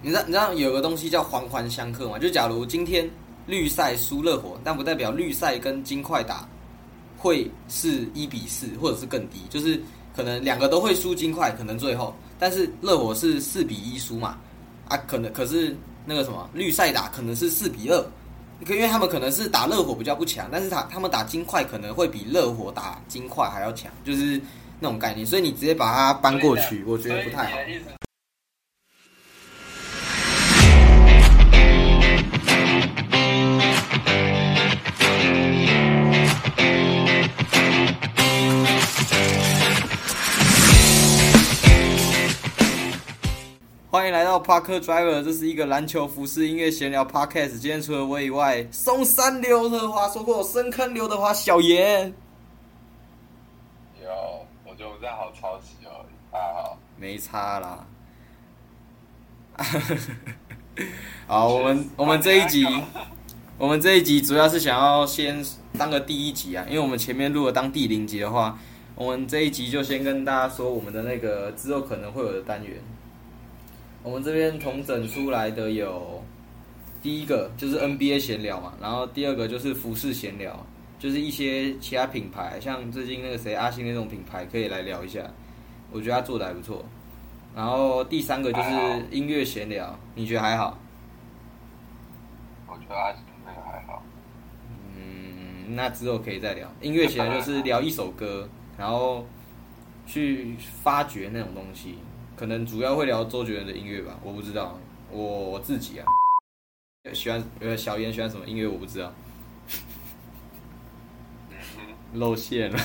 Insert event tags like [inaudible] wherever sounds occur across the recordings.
你知道你知道有个东西叫环环相克吗？就假如今天绿赛输热火，但不代表绿赛跟金块打会是一比四或者是更低，就是可能两个都会输金块，可能最后，但是热火是四比一输嘛，啊，可能可是那个什么绿赛打可能是四比二，可因为他们可能是打热火比较不强，但是他他们打金块可能会比热火打金块还要强，就是那种概念，所以你直接把它搬过去，我觉得不太好。欢迎来到 Parker Driver，这是一个篮球服饰音乐闲聊 Podcast。今天除了我以外，松山刘德华说过，深坑刘德华小严。有，我觉得我这样好抄袭哦。大家好，没差啦。[laughs] 好，我们我们这一集，[laughs] 我们这一集主要是想要先当个第一集啊，因为我们前面录了当第零集的话，我们这一集就先跟大家说我们的那个之后可能会有的单元。我们这边统整出来的有第一个就是 NBA 闲聊嘛，然后第二个就是服饰闲聊，就是一些其他品牌，像最近那个谁阿星那种品牌可以来聊一下，我觉得他做的还不错。然后第三个就是音乐闲聊，你觉得还好？我觉得阿星那个还好。嗯，那之后可以再聊。音乐闲聊就是聊一首歌，然后去发掘那种东西。可能主要会聊周杰伦的音乐吧，我不知道，我自己啊，喜欢呃小严喜欢什么音乐我不知道，露馅了，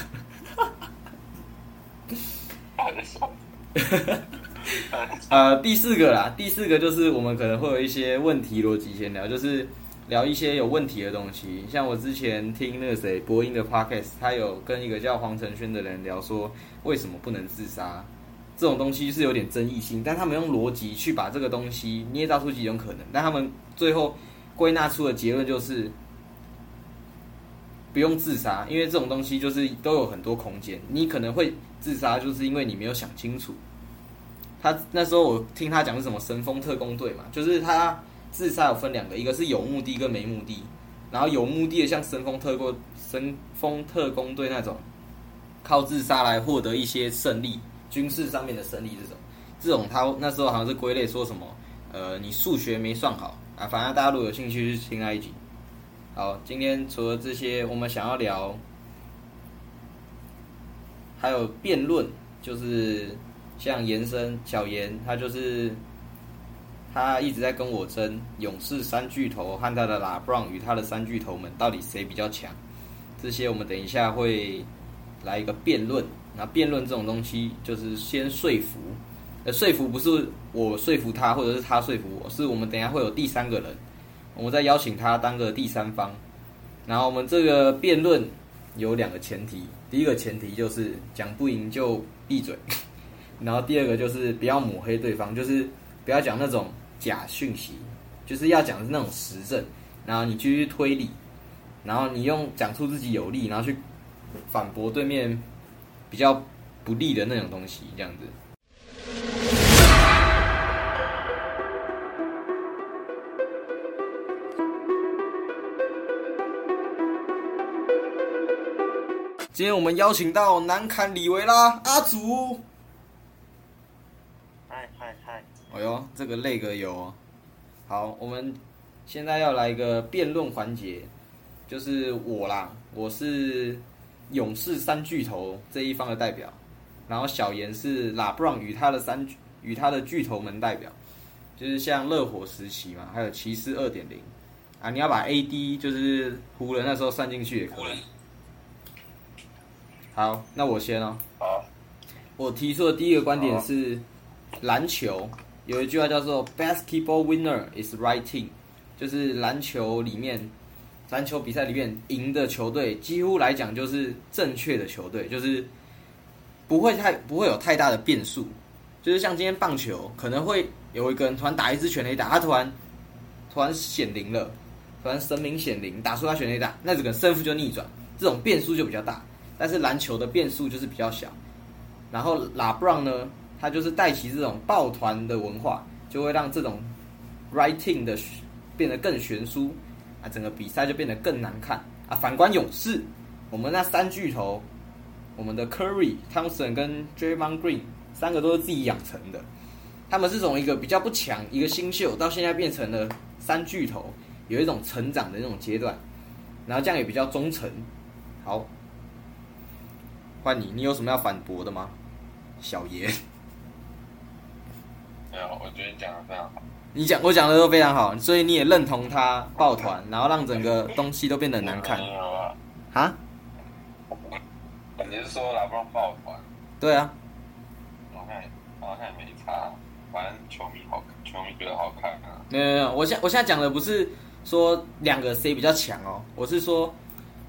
[laughs] 呃第四个啦，第四个就是我们可能会有一些问题逻辑先聊，就是聊一些有问题的东西，像我之前听那个谁播音的 podcast，他有跟一个叫黄承轩的人聊说为什么不能自杀。这种东西是有点争议性，但他们用逻辑去把这个东西捏造出几种可能，但他们最后归纳出的结论就是不用自杀，因为这种东西就是都有很多空间，你可能会自杀，就是因为你没有想清楚。他那时候我听他讲是什么神风特工队嘛，就是他自杀有分两个，一个是有目的跟没目的，然后有目的的像神风特工神风特工队那种，靠自杀来获得一些胜利。军事上面的胜利这种，这种他那时候好像是归类说什么，呃，你数学没算好啊。反正大家如果有兴趣去听那一集。好，今天除了这些，我们想要聊，还有辩论，就是像延伸小严，他就是他一直在跟我争勇士三巨头和他的拉布朗与他的三巨头们到底谁比较强。这些我们等一下会来一个辩论。那辩论这种东西，就是先说服，呃，说服不是我说服他，或者是他说服我，是我们等下会有第三个人，我们再邀请他当个第三方。然后我们这个辩论有两个前提，第一个前提就是讲不赢就闭嘴，[laughs] 然后第二个就是不要抹黑对方，就是不要讲那种假讯息，就是要讲的是那种实证，然后你继续推理，然后你用讲出自己有利，然后去反驳对面。比较不利的那种东西，这样子。今天我们邀请到南坎李维拉阿祖。嗨嗨嗨！哎呦，这个那个有。好，我们现在要来一个辩论环节，就是我啦，我是。勇士三巨头这一方的代表，然后小严是拉布朗与他的三与他的巨头们代表，就是像热火时期嘛，还有骑士二点零啊，你要把 AD 就是湖人那时候算进去也可以。好，那我先哦。好。我提出的第一个观点是，篮球有一句话叫做 “Basketball winner is right team”，就是篮球里面。篮球比赛里面赢的球队，几乎来讲就是正确的球队，就是不会太不会有太大的变数。就是像今天棒球，可能会有一个人突然打一支全垒打，他突然突然显灵了，突然神明显灵，打出他全垒打，那这个胜负就逆转，这种变数就比较大。但是篮球的变数就是比较小。然后拉布朗呢，他就是带起这种抱团的文化，就会让这种 writing 的变得更悬殊啊，整个比赛就变得更难看啊。反观勇士，我们那三巨头，我们的 Curry、Thompson 跟 Draymond Green 三个都是自己养成的，他们是从一个比较不强一个新秀，到现在变成了三巨头，有一种成长的那种阶段，然后这样也比较忠诚。好，换你，你有什么要反驳的吗，小爷？没有，我觉得你讲的非常好。你讲我讲的都非常好，所以你也认同他抱团，然后让整个东西都变得很难看啊？啊？你是说拉布朗抱团？对啊，好像也好像也没差，反正球迷好看，球迷觉得好看啊。没有没有，我现我现在讲的不是说两个谁比较强哦，我是说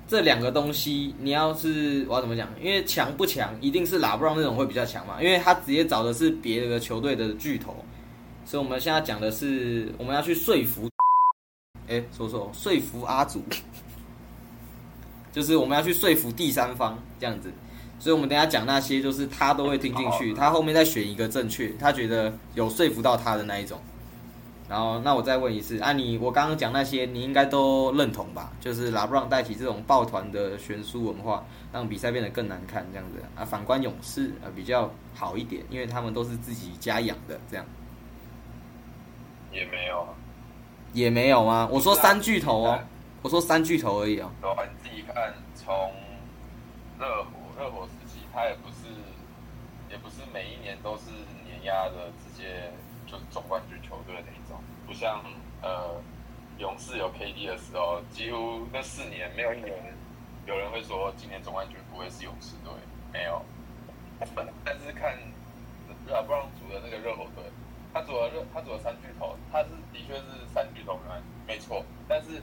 这两个东西，你要是我要怎么讲？因为强不强，一定是拉布朗那种会比较强嘛，因为他直接找的是别的球队的巨头，所以我们现在讲的是我们要去说服，[laughs] 哎，说说，说服阿祖，[laughs] 就是我们要去说服第三方这样子，所以我们等下讲那些，就是他都会听进去，他后面再选一个正确，他觉得有说服到他的那一种。然后，那我再问一次，啊你，我刚刚讲那些，你应该都认同吧？就是拉布朗带起这种抱团的悬殊文化，让比赛变得更难看，这样子啊。反观勇士啊，比较好一点，因为他们都是自己家养的，这样也没有啊，也没有吗？我说三巨头哦，我说三巨头而已哦。对啊，你自己看，从热火热火时期，他也不是也不是每一年都是碾压的直接就是总冠军球队那一种，不像呃勇士有 KD 的时候，几乎那四年没有一年有人会说今年总冠军不会是勇士队，没有。但是看拉布朗组的那个热火队，他组了热他组了三巨头，他是的确是三巨头没没错，但是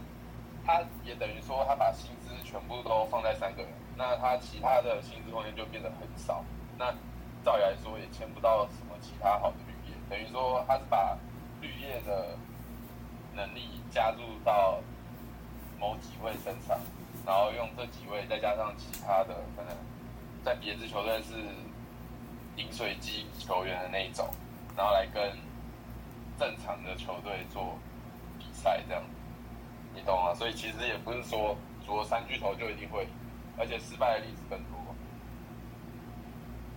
他也等于说他把薪资全部都放在三个人，那他其他的薪资空间就变得很少。那照理来说也签不到什么其他好的绿叶，等于说他是把绿叶的能力加入到某几位身上，然后用这几位再加上其他的可能在别支球队是饮水机球员的那一种，然后来跟正常的球队做比赛这样，你懂吗？所以其实也不是说组了三巨头就一定会，而且失败的例子更多。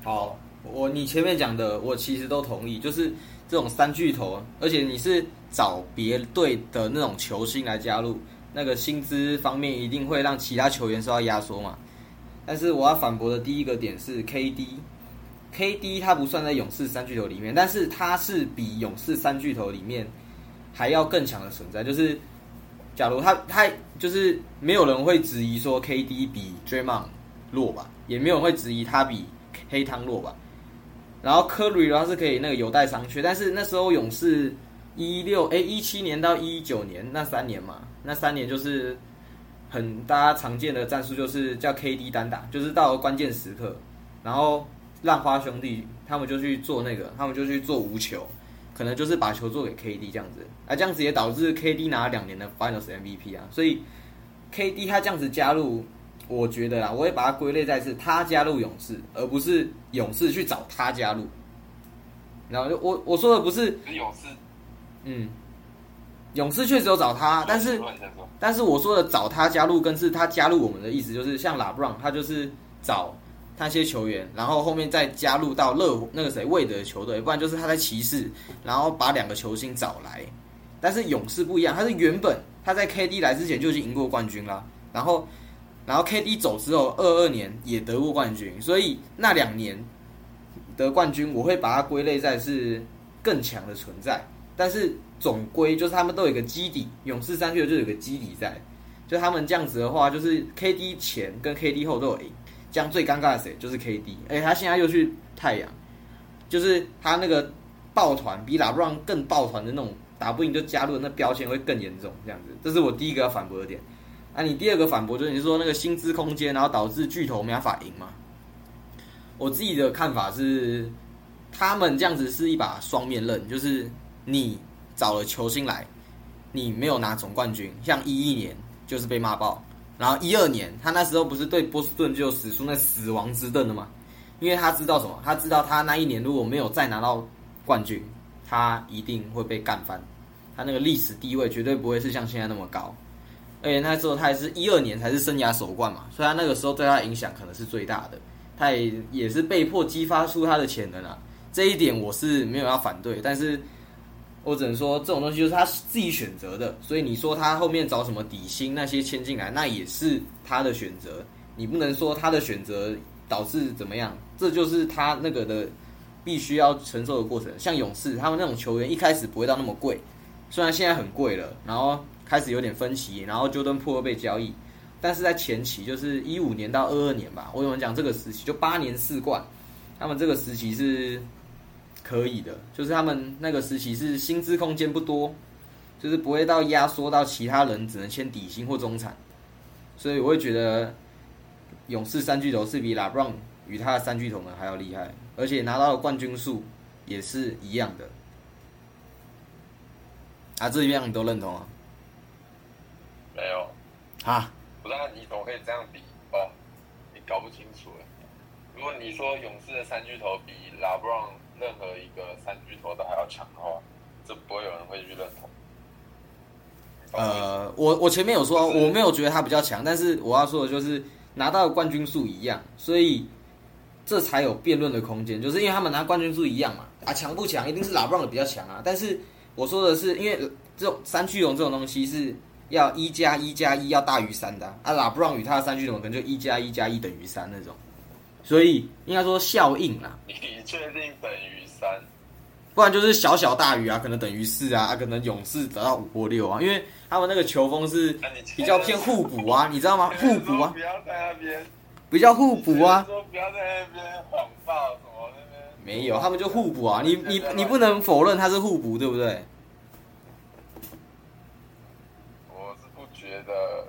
好，我你前面讲的，我其实都同意，就是这种三巨头，而且你是找别队的那种球星来加入，那个薪资方面一定会让其他球员受到压缩嘛。但是我要反驳的第一个点是 KD KD 他不算在勇士三巨头里面，但是他是比勇士三巨头里面还要更强的存在。就是假如他他就是没有人会质疑说 KD 比 Draymond 弱吧，也没有人会质疑他比黑汤弱吧。然后科瑞的话是可以那个有待商榷，但是那时候勇士一六哎一七年到一九年那三年嘛，那三年就是很大家常见的战术，就是叫 KD 单打，就是到关键时刻，然后浪花兄弟他们就去做那个，他们就去做无球，可能就是把球做给 KD 这样子，啊这样子也导致 KD 拿了两年的 Finals MVP 啊，所以 KD 他这样子加入。我觉得啊，我会把它归类在是他加入勇士，而不是勇士去找他加入。然后就我我说的不是勇士，嗯，勇士确实有找他，但是但是我说的找他加入，跟是他加入我们的意思，就是像拉布朗，他就是找那些球员，然后后面再加入到热那个谁魏德球队，不然就是他在骑士，然后把两个球星找来。但是勇士不一样，他是原本他在 KD 来之前就已经赢过冠军啦，然后。然后 KD 走之后，二二年也得过冠军，所以那两年得冠军，我会把它归类在是更强的存在。但是总归就是他们都有一个基底，勇士三巨头就有个基底在。就他们这样子的话，就是 KD 前跟 KD 后都有赢。这样最尴尬的谁？就是 KD。而且，他现在又去太阳，就是他那个抱团比拉布朗更抱团的那种，打不赢就加入，那标签会更严重。这样子，这是我第一个要反驳的点。啊，你第二个反驳就是你说那个薪资空间，然后导致巨头没法赢嘛？我自己的看法是，他们这样子是一把双面刃，就是你找了球星来，你没有拿总冠军，像一一年就是被骂爆，然后一二年他那时候不是对波士顿就使出那死亡之盾了嘛？因为他知道什么？他知道他那一年如果没有再拿到冠军，他一定会被干翻。他那个历史地位绝对不会是像现在那么高。而且那时候他还是一二年才是生涯首冠嘛，所以他那个时候对他影响可能是最大的。他也也是被迫激发出他的潜能啊，这一点我是没有要反对，但是我只能说这种东西就是他自己选择的，所以你说他后面找什么底薪那些签进来，那也是他的选择，你不能说他的选择导致怎么样，这就是他那个的必须要承受的过程。像勇士他们那种球员一开始不会到那么贵，虽然现在很贵了，然后开始有点分歧，然后就跟破被交易。但是在前期，就是一五年到二二年吧，我有人讲这个时期，就八年四冠，他们这个时期是可以的，就是他们那个时期是薪资空间不多，就是不会到压缩到其他人只能签底薪或中产，所以我会觉得勇士三巨头是比拉布朗与他的三巨头们还要厉害，而且拿到的冠军数也是一样的。啊，这一样你都认同啊？没有啊。不然你怎么可以这样比哦？你搞不清楚哎。如果你说勇士的三巨头比拉布朗任何一个三巨头都还要强的话，这不会有人会去认同。呃，我我前面有说，我没有觉得他比较强，但是我要说的就是拿到冠军数一样，所以这才有辩论的空间。就是因为他们拿冠军数一样嘛，啊，强不强一定是拉布朗的比较强啊。但是我说的是，因为这种三巨龙这种东西是。要一加一加一要大于三的啊，拉布朗与他的三巨头可能就一加一加一等于三那种，所以应该说效应啦。你 [laughs] 确定等于三？不然就是小小大于啊，可能等于四啊，啊，可能勇士得到五或六啊，因为他们那个球风是比较偏互补啊，你知道吗？互补啊，不要在那边，比较互补啊。说不要在那边谎报什么那边？没有，他们就互补啊，你你你不能否认他是互补，对不对？我是不觉得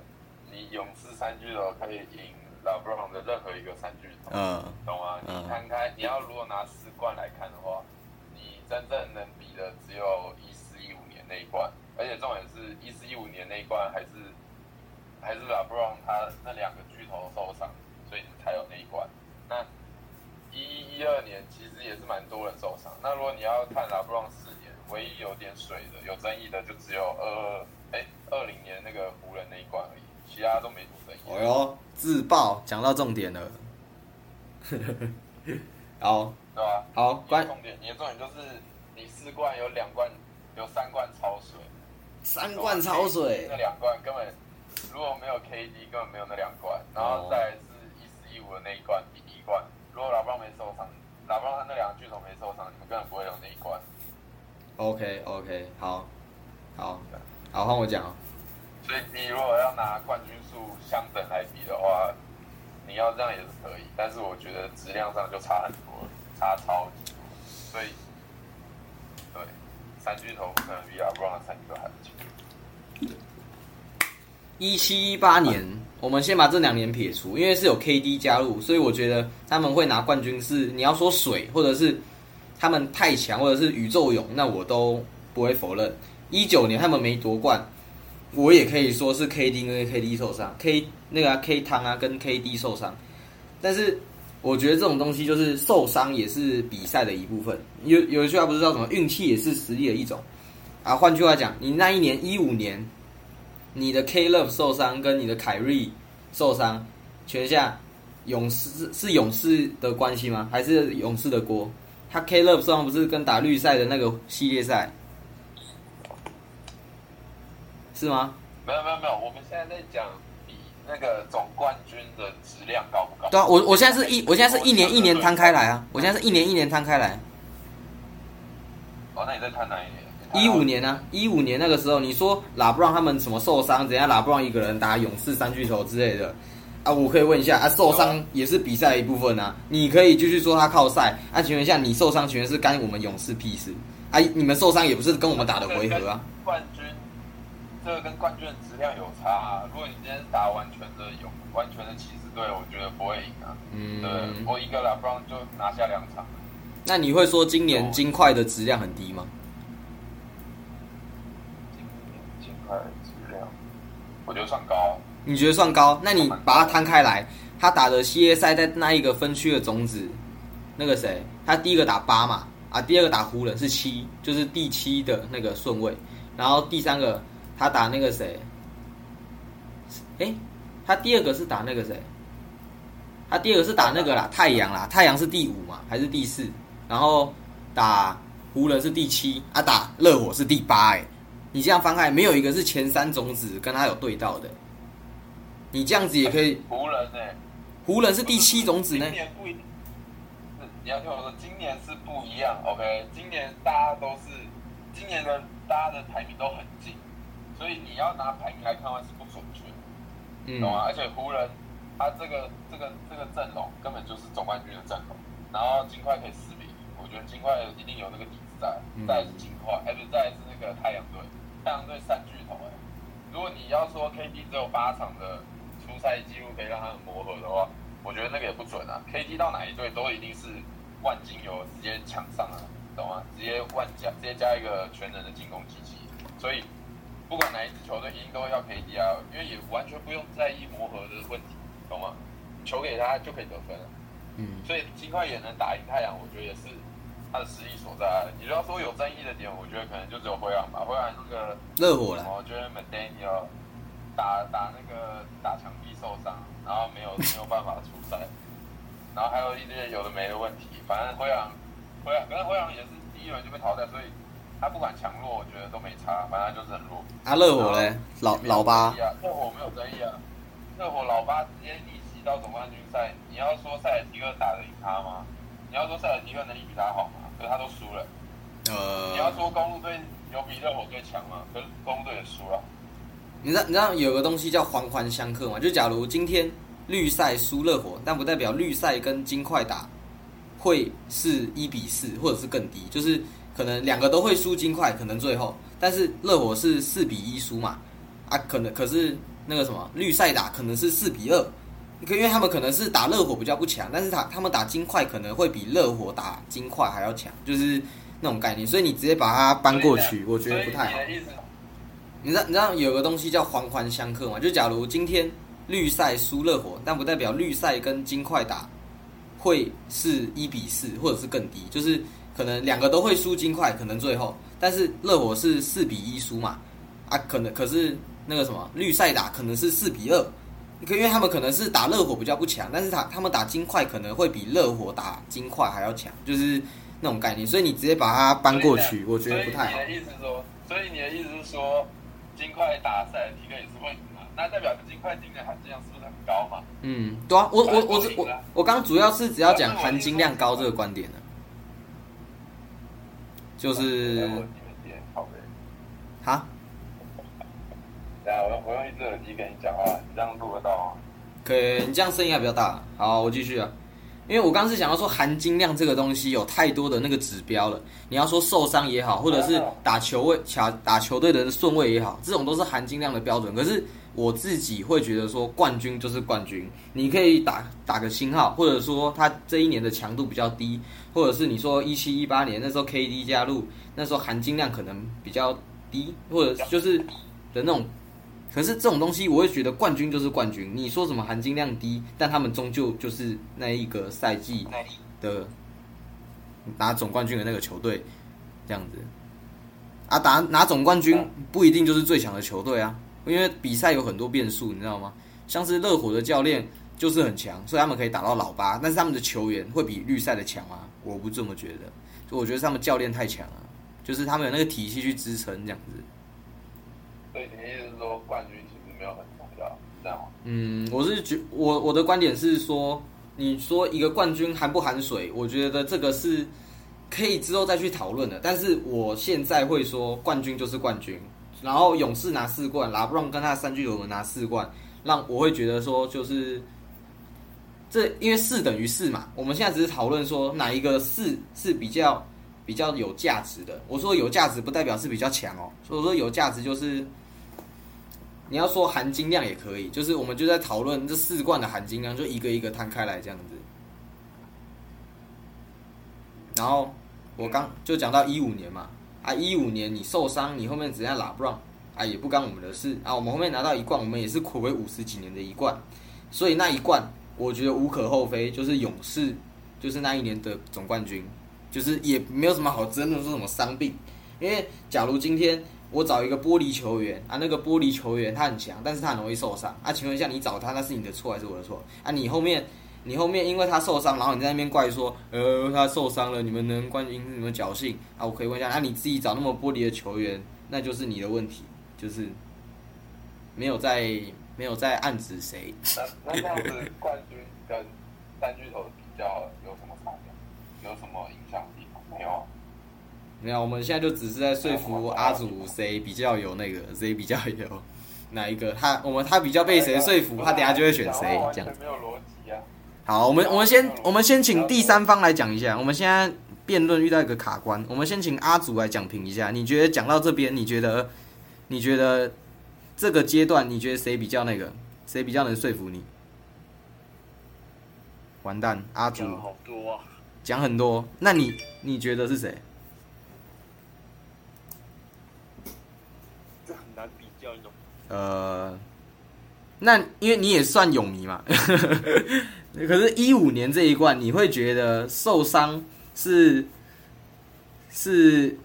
你勇士三巨头可以赢拉布朗的任何一个三巨头，嗯，懂吗？你摊开，你要如果拿四冠来看的话，你真正能比的只有一四一五年那一冠，而且重点是一四一五年那一冠还是还是拉布朗他那两个巨头受伤，所以才有那一冠。那一一一二年其实也是蛮多人受伤。那如果你要看拉布朗四年，唯一有点水的、有争议的就只有二。哎，二零年那个湖人那一冠而已，其他都没什么争议。哦哟，自爆讲到重点了。[laughs] 好，对吧？好，关重点，你的重点就是你四罐有两罐，有三罐超水。三罐超水。那两罐根本如果没有 KD，根本没有那两罐。然后再是一四一五的那一冠第一罐，如果老布朗没受伤，老布朗他那两个巨头没受伤，你们根本不会有那一罐。OK OK，好，好。好，换我讲啊。所以你如果要拿冠军数相等来比的话，你要这样也是可以，但是我觉得质量上就差很多了，差超级多。所以，对，三巨头不可能比阿布朗三巨头还强。一七一八年，我们先把这两年撇除，因为是有 KD 加入，所以我觉得他们会拿冠军是你要说水，或者是他们太强，或者是宇宙勇，那我都不会否认。一九年他们没夺冠，我也可以说是 KD 跟 KD 受伤，K 那个啊 K 汤啊跟 KD 受伤，但是我觉得这种东西就是受伤也是比赛的一部分。有有一句话不是叫什么运气也是实力的一种啊？换句话讲，你那一年一五年，你的 K Love 受伤跟你的凯瑞受伤，全下勇士是勇士的关系吗？还是勇士的锅？他 K Love 受伤不是跟打绿赛的那个系列赛？是吗？没有没有没有，我们现在在讲比那个总冠军的质量高不高？对啊，我我现在是一，我现在是一年一年摊开来啊，我现在是一年一年摊开来。哦，那你在摊哪一年？一五年啊，一五年那个时候，你说拉布朗他们什么受伤，怎样拉布朗一个人打勇士三巨头之类的啊？我可以问一下啊，受伤也是比赛的一部分啊，你可以继续说他靠赛啊？请问一下，你受伤全是干我们勇士屁事啊？你们受伤也不是跟我们打的回合啊？这个跟冠军的质量有差啊！如果你今天打完全的有完全的骑士队，我觉得不会赢啊。嗯，对，我一个拉布朗就拿下两场。那你会说今年金块的质量很低吗？今年金块质量，我觉得算高。你觉得算高？那你把它摊开来，他打的系列赛在那一个分区的种子，那个谁？他第一个打八嘛，啊，第二个打湖人是七，就是第七的那个顺位。然后第三个他打那个谁？哎，他第二个是打那个谁？他第二个是打那个啦，太阳啦，太阳是第五嘛，还是第四？然后打湖人是第七，啊，打热火是第八。哎，你这样翻开，没有一个是前三种子跟他有对到的。你这样子也可以。湖人呢？湖人是第七种子呢。今年不一，你要听我说，今年是不一样。OK，今年大家都是，今年的大家的排名都很近，所以你要拿排名来看话是不准确，懂吗？而且湖人。他这个这个这个阵容根本就是总冠军的阵容，然后金块可以四比一，我觉得金块一定有那个底子在。再是金块，哎不是，再是那个太阳队，太阳队三巨头哎。如果你要说 KD 只有八场的出赛记录可以让他们磨合的话，我觉得那个也不准啊。KD 到哪一队都一定是万金油直接抢上啊，懂吗？直接万加直接加一个全能的进攻机器，所以不管哪一支球队一定都会要 KD 啊，因为也完全不用在意磨合的问题。懂吗？球给他就可以得分了。嗯，所以金块也能打赢太阳，我觉得也是他的实力所在。你要说有争议的点，我觉得可能就只有灰狼吧。灰狼那个热火了，我觉得 McDaniel 打打那个打墙壁受伤，然后没有 [laughs] 没有办法出赛，然后还有一些有的没的问题。反正灰狼灰狼，反正灰狼也是第一轮就被淘汰，所以他不管强弱，我觉得都没差，反正就是很弱。啊，热火嘞，老老八，热火没有争议啊。热火老八直接逆袭到总冠军赛，你要说塞尔提克打得赢他吗？你要说塞尔提克能力比他好吗？可是他都输了。呃，你要说公路队有比热火队强吗？可是公路队也输了。你知道你知道有个东西叫环环相克吗？就假如今天绿赛输热火，但不代表绿赛跟金块打会是一比四或者是更低，就是可能两个都会输金块，可能最后，但是热火是四比一输嘛？啊，可能可是。那个什么绿赛打可能是四比二，因为他们可能是打热火比较不强，但是他他们打金块可能会比热火打金块还要强，就是那种概念。所以你直接把它搬过去，我觉得不太好。你知道你知道有个东西叫环环相克嘛？就假如今天绿赛输热火，但不代表绿赛跟金块打会是一比四或者是更低，就是可能两个都会输金块，可能最后，但是热火是四比一输嘛？啊，可能可是。那个什么绿赛打可能是四比二，因为他们可能是打热火比较不强，但是他他们打金块可能会比热火打金块还要强，就是那种概念。所以你直接把它搬过去，我觉得不太好。所以你的意思说，所以你的意思是说，金块打赛尔提克也是会赢嘛？那代表金块今年含金量是不是很高嘛？嗯，对啊，我我我我我刚主要是只要讲含金量高这个观点的，就是，哈。我我用一只耳机跟你讲话，你这样录得到吗？可以，你这样声音还比较大。好，我继续啊。因为我刚是想要说含金量这个东西有太多的那个指标了。你要说受伤也好，或者是打球位、打打球队的顺位也好，这种都是含金量的标准。可是我自己会觉得说，冠军就是冠军。你可以打打个星号，或者说他这一年的强度比较低，或者是你说一七一八年那时候 KD 加入，那时候含金量可能比较低，或者就是的那种。可是这种东西，我会觉得冠军就是冠军。你说什么含金量低，但他们终究就是那一个赛季的拿总冠军的那个球队，这样子。啊，打拿总冠军不一定就是最强的球队啊，因为比赛有很多变数，你知道吗？像是热火的教练就是很强，所以他们可以打到老八，但是他们的球员会比绿赛的强吗？我不这么觉得，就我觉得他们教练太强了，就是他们有那个体系去支撑这样子。所以你的意思是说，冠军其实没有很重要，这样吗？嗯，我是觉我我的观点是说，你说一个冠军含不含水，我觉得这个是可以之后再去讨论的。但是我现在会说，冠军就是冠军。然后勇士拿四冠，拉布朗跟他三巨头们拿四冠，让我会觉得说，就是这因为四等于四嘛。我们现在只是讨论说哪一个四是比较比较有价值的。我说有价值不代表是比较强哦，所以说有价值就是。你要说含金量也可以，就是我们就在讨论这四罐的含金量，就一个一个摊开来这样子。然后我刚就讲到一五年嘛，啊一五年你受伤，你后面怎样拉不让啊也不干我们的事啊。我们后面拿到一冠，我们也是苦为五十几年的一冠，所以那一冠我觉得无可厚非，就是勇士就是那一年的总冠军，就是也没有什么好争论说什么伤病，因为假如今天。我找一个玻璃球员啊，那个玻璃球员他很强，但是他很容易受伤啊。请问一下，你找他，那是你的错还是我的错啊？你后面你后面因为他受伤，然后你在那边怪说，呃，他受伤了，你们能冠军你们侥幸啊？我可以问一下，那你自己找那么玻璃的球员，那就是你的问题，就是没有在没有在暗指谁。那那这样子，冠军跟三巨头比较有什么差别？有什么影响地方？没有啊。没有，我们现在就只是在说服阿祖谁比较有那个，谁比较有哪一个，他我们他比较被谁说服，他等下就会选谁这样。没有逻辑啊。好，我们我们先我们先请第三方来讲一下。我们现在辩论遇到一个卡关，我们先请阿祖来讲评一下。你觉得讲到这边，你觉得你觉得这个阶段，你觉得谁比较那个，谁比较能说服你？完蛋，阿祖讲好多啊，讲很多，那你你觉得是谁？这很难比较，你懂吗？呃，那因为你也算泳迷嘛，[laughs] 可是，一五年这一冠，你会觉得受伤是是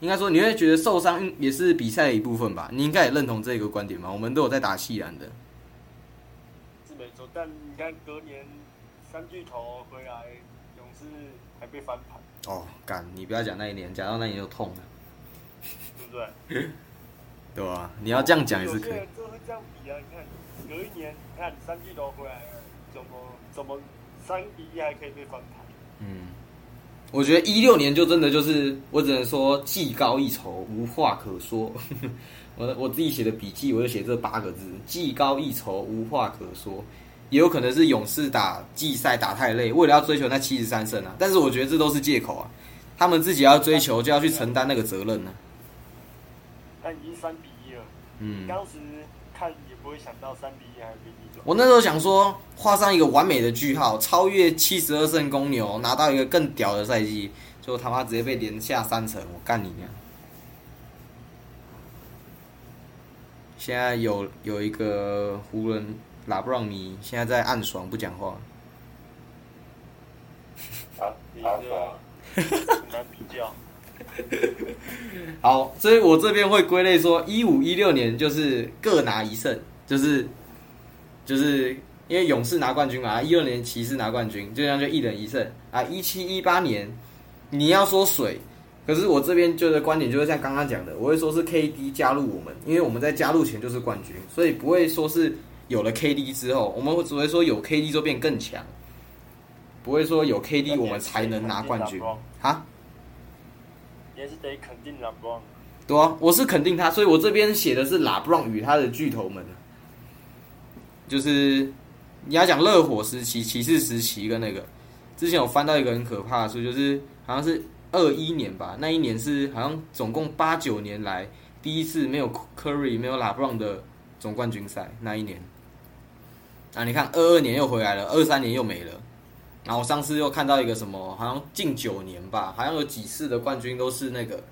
应该说，你会觉得受伤也是比赛的一部分吧？你应该也认同这个观点吧？我们都有在打西兰的，是没错，但你看隔年三巨头回来，勇士还被翻盘，哦，干，你不要讲那一年，讲到那一年就痛了，对不对？[laughs] 对啊？你要这样讲也是可以有些。人就会这样比啊，你看隔一年，你看三巨头回来了，怎么怎么三比一还可以被翻盘？嗯，我觉得一六年就真的就是，我只能说技高一筹，无话可说。[laughs] 我我自己写的笔记，我就写这八个字：技高一筹，无话可说。也有可能是勇士打季赛打太累，为了要追求那七十三胜啊。但是我觉得这都是借口啊，他们自己要追求就要去承担那个责任呢、但已经三比一了，嗯，当时看也不会想到三比一还被逆转。我那时候想说，画上一个完美的句号，超越七十二胜公牛，拿到一个更屌的赛季，结果他妈直接被连下三层，我干你娘！现在有有一个湖人拉布朗尼，现在在暗爽不讲话。啊你啊这很难比较。[laughs] 好，所以我这边会归类说，一五一六年就是各拿一胜，就是就是因为勇士拿冠军嘛，一六年骑士拿冠军，就这样就一人一胜啊。一七一八年你要说水，可是我这边就是观点就是像刚刚讲的，我会说是 KD 加入我们，因为我们在加入前就是冠军，所以不会说是有了 KD 之后，我们只会说有 KD 就变更强，不会说有 KD 我们才能拿冠军啊。也是得肯定蓝光。对啊，我是肯定他，所以我这边写的是拉布朗与他的巨头们，就是你要讲热火时期、骑士时期跟那个，之前有翻到一个很可怕的数，就是好像是二一年吧，那一年是好像总共八九年来第一次没有 Curry 没有拉布朗的总冠军赛那一年。啊，你看二二年又回来了，二三年又没了。然后我上次又看到一个什么，好像近九年吧，好像有几次的冠军都是那个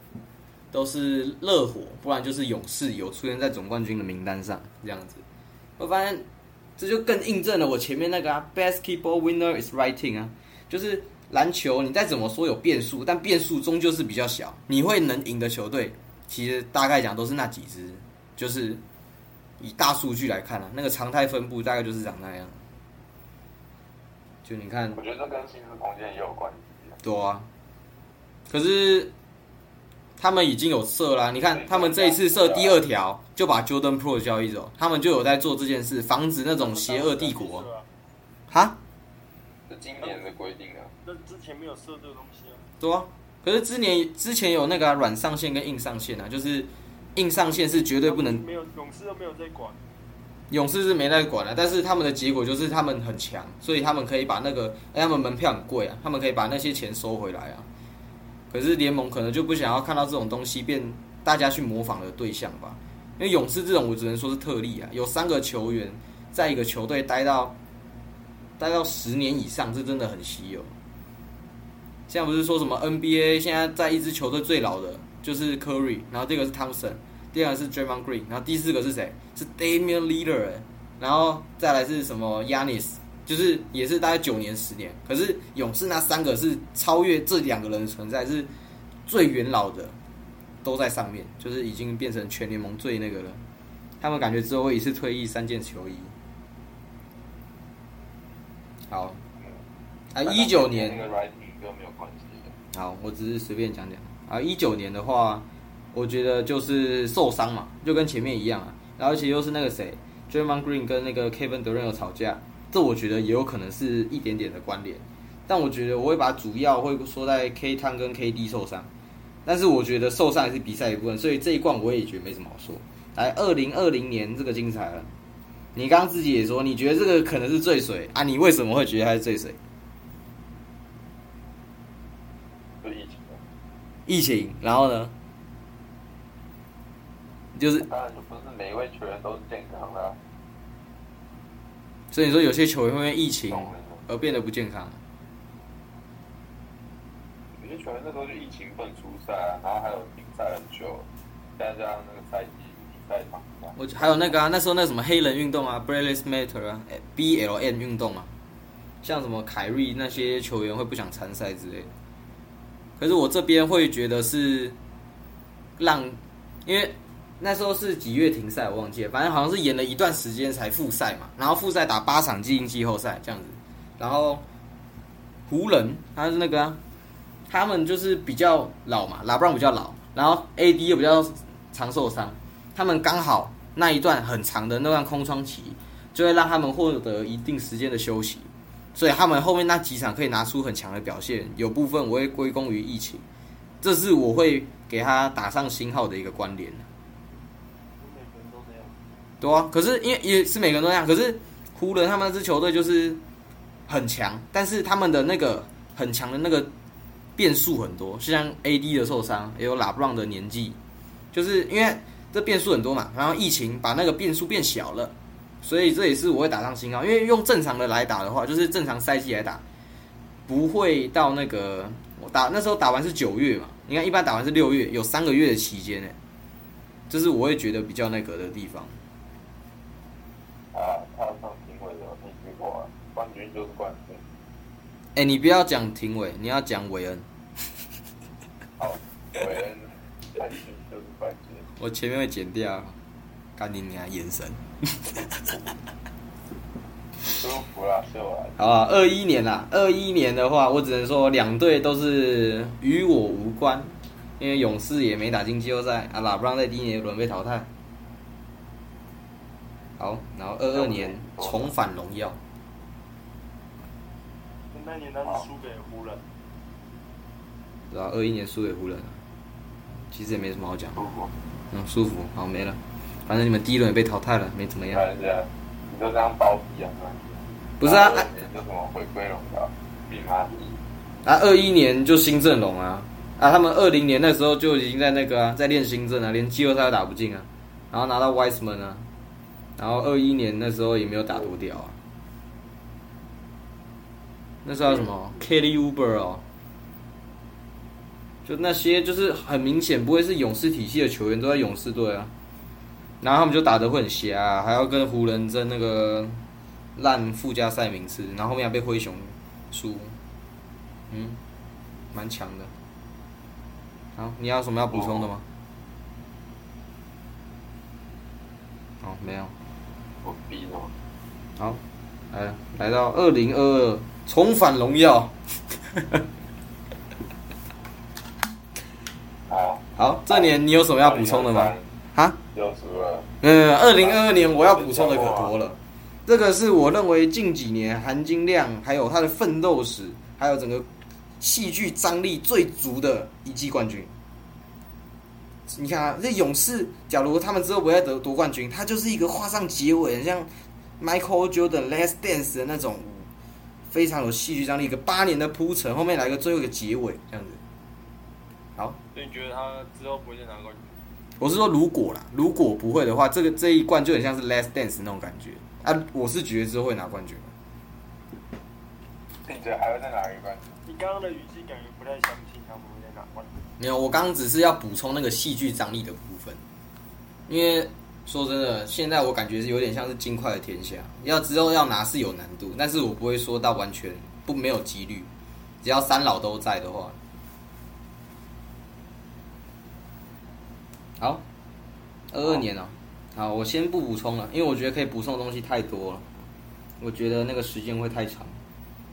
都是热火，不然就是勇士有出现在总冠军的名单上这样子。我发现这就更印证了我前面那个啊，basketball winner is writing 啊，就是篮球你再怎么说有变数，但变数终究是比较小。你会能赢的球队，其实大概讲都是那几支，就是以大数据来看啊，那个常态分布大概就是长那样。就你看，我觉得这跟薪资空间也有关系。对啊，可是他们已经有设啦、你看他们这一次设第二条，就把 Jordan Pro 交易走，他们就有在做这件事，防止那种邪恶帝国。哈，这今年的规定啊。那之前没有设这个东西啊。对啊，可是之年之前有那个啊软、上限跟硬上限啊，就是硬上限是绝对不能没有勇士都没有在管。勇士是没在管的、但是他们的结果就是他们很强，所以他们可以把那个，哎，他们门票很贵啊，他们可以把那些钱收回来啊。可是联盟可能就不想要看到这种东西变大家去模仿的对象吧，因为勇士这种我只能说是特例啊，有三个球员在一个球队待到待到十年以上，这真的很稀有。现在不是说什么 NBA 现在在一支球队最老的就是 Curry，然后这个是 Thompson，第二个是 Draymond Green，然后第四个是谁？是 Damian l e a d e r 然后再来是什么 Yanis，就是也是大概九年十年。可是勇士那三个是超越这两个人的存在，是最元老的，都在上面，就是已经变成全联盟最那个了。他们感觉之后会一次退役三件球衣。好，啊，一九年那个 writing 跟没有关系的。好，我只是随便讲讲啊。一九年的话，我觉得就是受伤嘛，就跟前面一样啊。然后而且又是那个谁 d r a m o n Green 跟那个 Kevin Durant 有吵架，这我觉得也有可能是一点点的关联。但我觉得我会把主要会说在 K 汤跟 KD 受伤，但是我觉得受伤也是比赛一部分，所以这一冠我也觉得没什么好说。来，二零二零年这个精彩了，你刚刚自己也说，你觉得这个可能是最水啊？你为什么会觉得它是最水？就疫情，疫情，然后呢？就是当然就不是每一位球员都是健康的、啊，所以你说有些球员会因为疫情而变得不健康，有些球员那时候就疫情不能出赛啊，然后还有停赛很久，再加上那个赛季比赛长嘛，我还有那个啊，那时候那什么黑人运动啊 b r a l e s Matter 啊，BLM 运动啊，像什么凯瑞那些球员会不想参赛之类的。可是我这边会觉得是让，因为那时候是几月停赛我忘记了，反正好像是延了一段时间才复赛嘛，然后复赛打八场进季后赛这样子，然后湖人他是那个、啊、他们就是比较老嘛，拉布朗比较老，然后 AD 又比较常受伤，他们刚好那一段很长的那段空窗期，就会让他们获得一定时间的休息，所以他们后面那几场可以拿出很强的表现，有部分我会归功于疫情，这是我会给他打上星号的一个关联。对啊，可是因为也是每个人都这样，可是湖人他们那支球队就是很强，但是他们的那个很强的那个变数很多，像 AD 的受伤，也有拉布朗的年纪，就是因为这变数很多嘛，然后疫情把那个变数变小了，所以这也是我会打上星号，因为用正常的来打的话，就是正常赛季来打，不会到那个我打那时候打完是九月嘛，你看一般打完是六月，有三个月的期间呢，这是我会觉得比较那个的地方。啊，他上评委的没听过啊，冠军就是冠军，哎、你不要讲廷伟，你要讲韦恩。好，韦恩我前面会剪掉，干你娘眼神。舒服啦，秀啦，好啊，二一年啦，二一年的话，我只能说两队都是与我无关，因为勇士也没打进季后赛啊，拉布朗在第一年轮被淘汰。好，然后二二年重返荣耀，那年他是输给湖人，然后二一年输给湖人，其实也没什么好讲，舒服，嗯，舒服，好没了，反正你们第一轮也被淘汰了，没怎么样。看一下，你就这样包庇啊？不是啊，就什么回归荣耀，密码你啊，二一年就新阵容啊，啊，他们二零年那时候就已经在那个啊，在练新阵啊，连季后赛都打不进啊，然后拿到 Wiseman 啊，然后二一年那时候也没有打多屌啊，那是叫什么 Kelly Uber 哦，就那些就是很明显不会是勇士体系的球员都在勇士队啊，然后他们就打得会很瞎、啊，还要跟湖人争那个烂附加赛名次，然后后面还被灰熊输。嗯，蛮强的。好，你要有什么要补充的吗？哦，没有。我逼的，好，来来到二零二二重返荣耀。[laughs] 好，好，这年你有什么要补充的吗？哈？有什么，嗯，二零二二年我要补充的可多了。这个是我认为近几年含金量，还有他的奋斗史，还有整个戏剧张力最足的一季冠军。你看啊，这勇士，假如他们之后不再得夺冠军，他就是一个画上结尾，很像 Michael Jordan Last Dance 的那种，非常有戏剧张力，一个八年的铺陈，后面来个最后一个结尾，这样子。好，所以你觉得他之后不会再拿冠军？我是说如果啦，如果不会的话，这个这一冠就很像是 Last Dance 那种感觉啊。我是觉得之后会拿冠军。你觉得还会再拿一个冠军？你刚刚的语气感觉不太相信他们会再拿冠军。没有，我刚刚只是要补充那个戏剧张力的部分，因为说真的，现在我感觉是有点像是金块的天下，要之后要拿是有难度，但是我不会说到完全不没有几率，只要三老都在的话。好，二二年哦、好，我先不补充了，因为我觉得可以补充的东西太多了，我觉得那个时间会太长，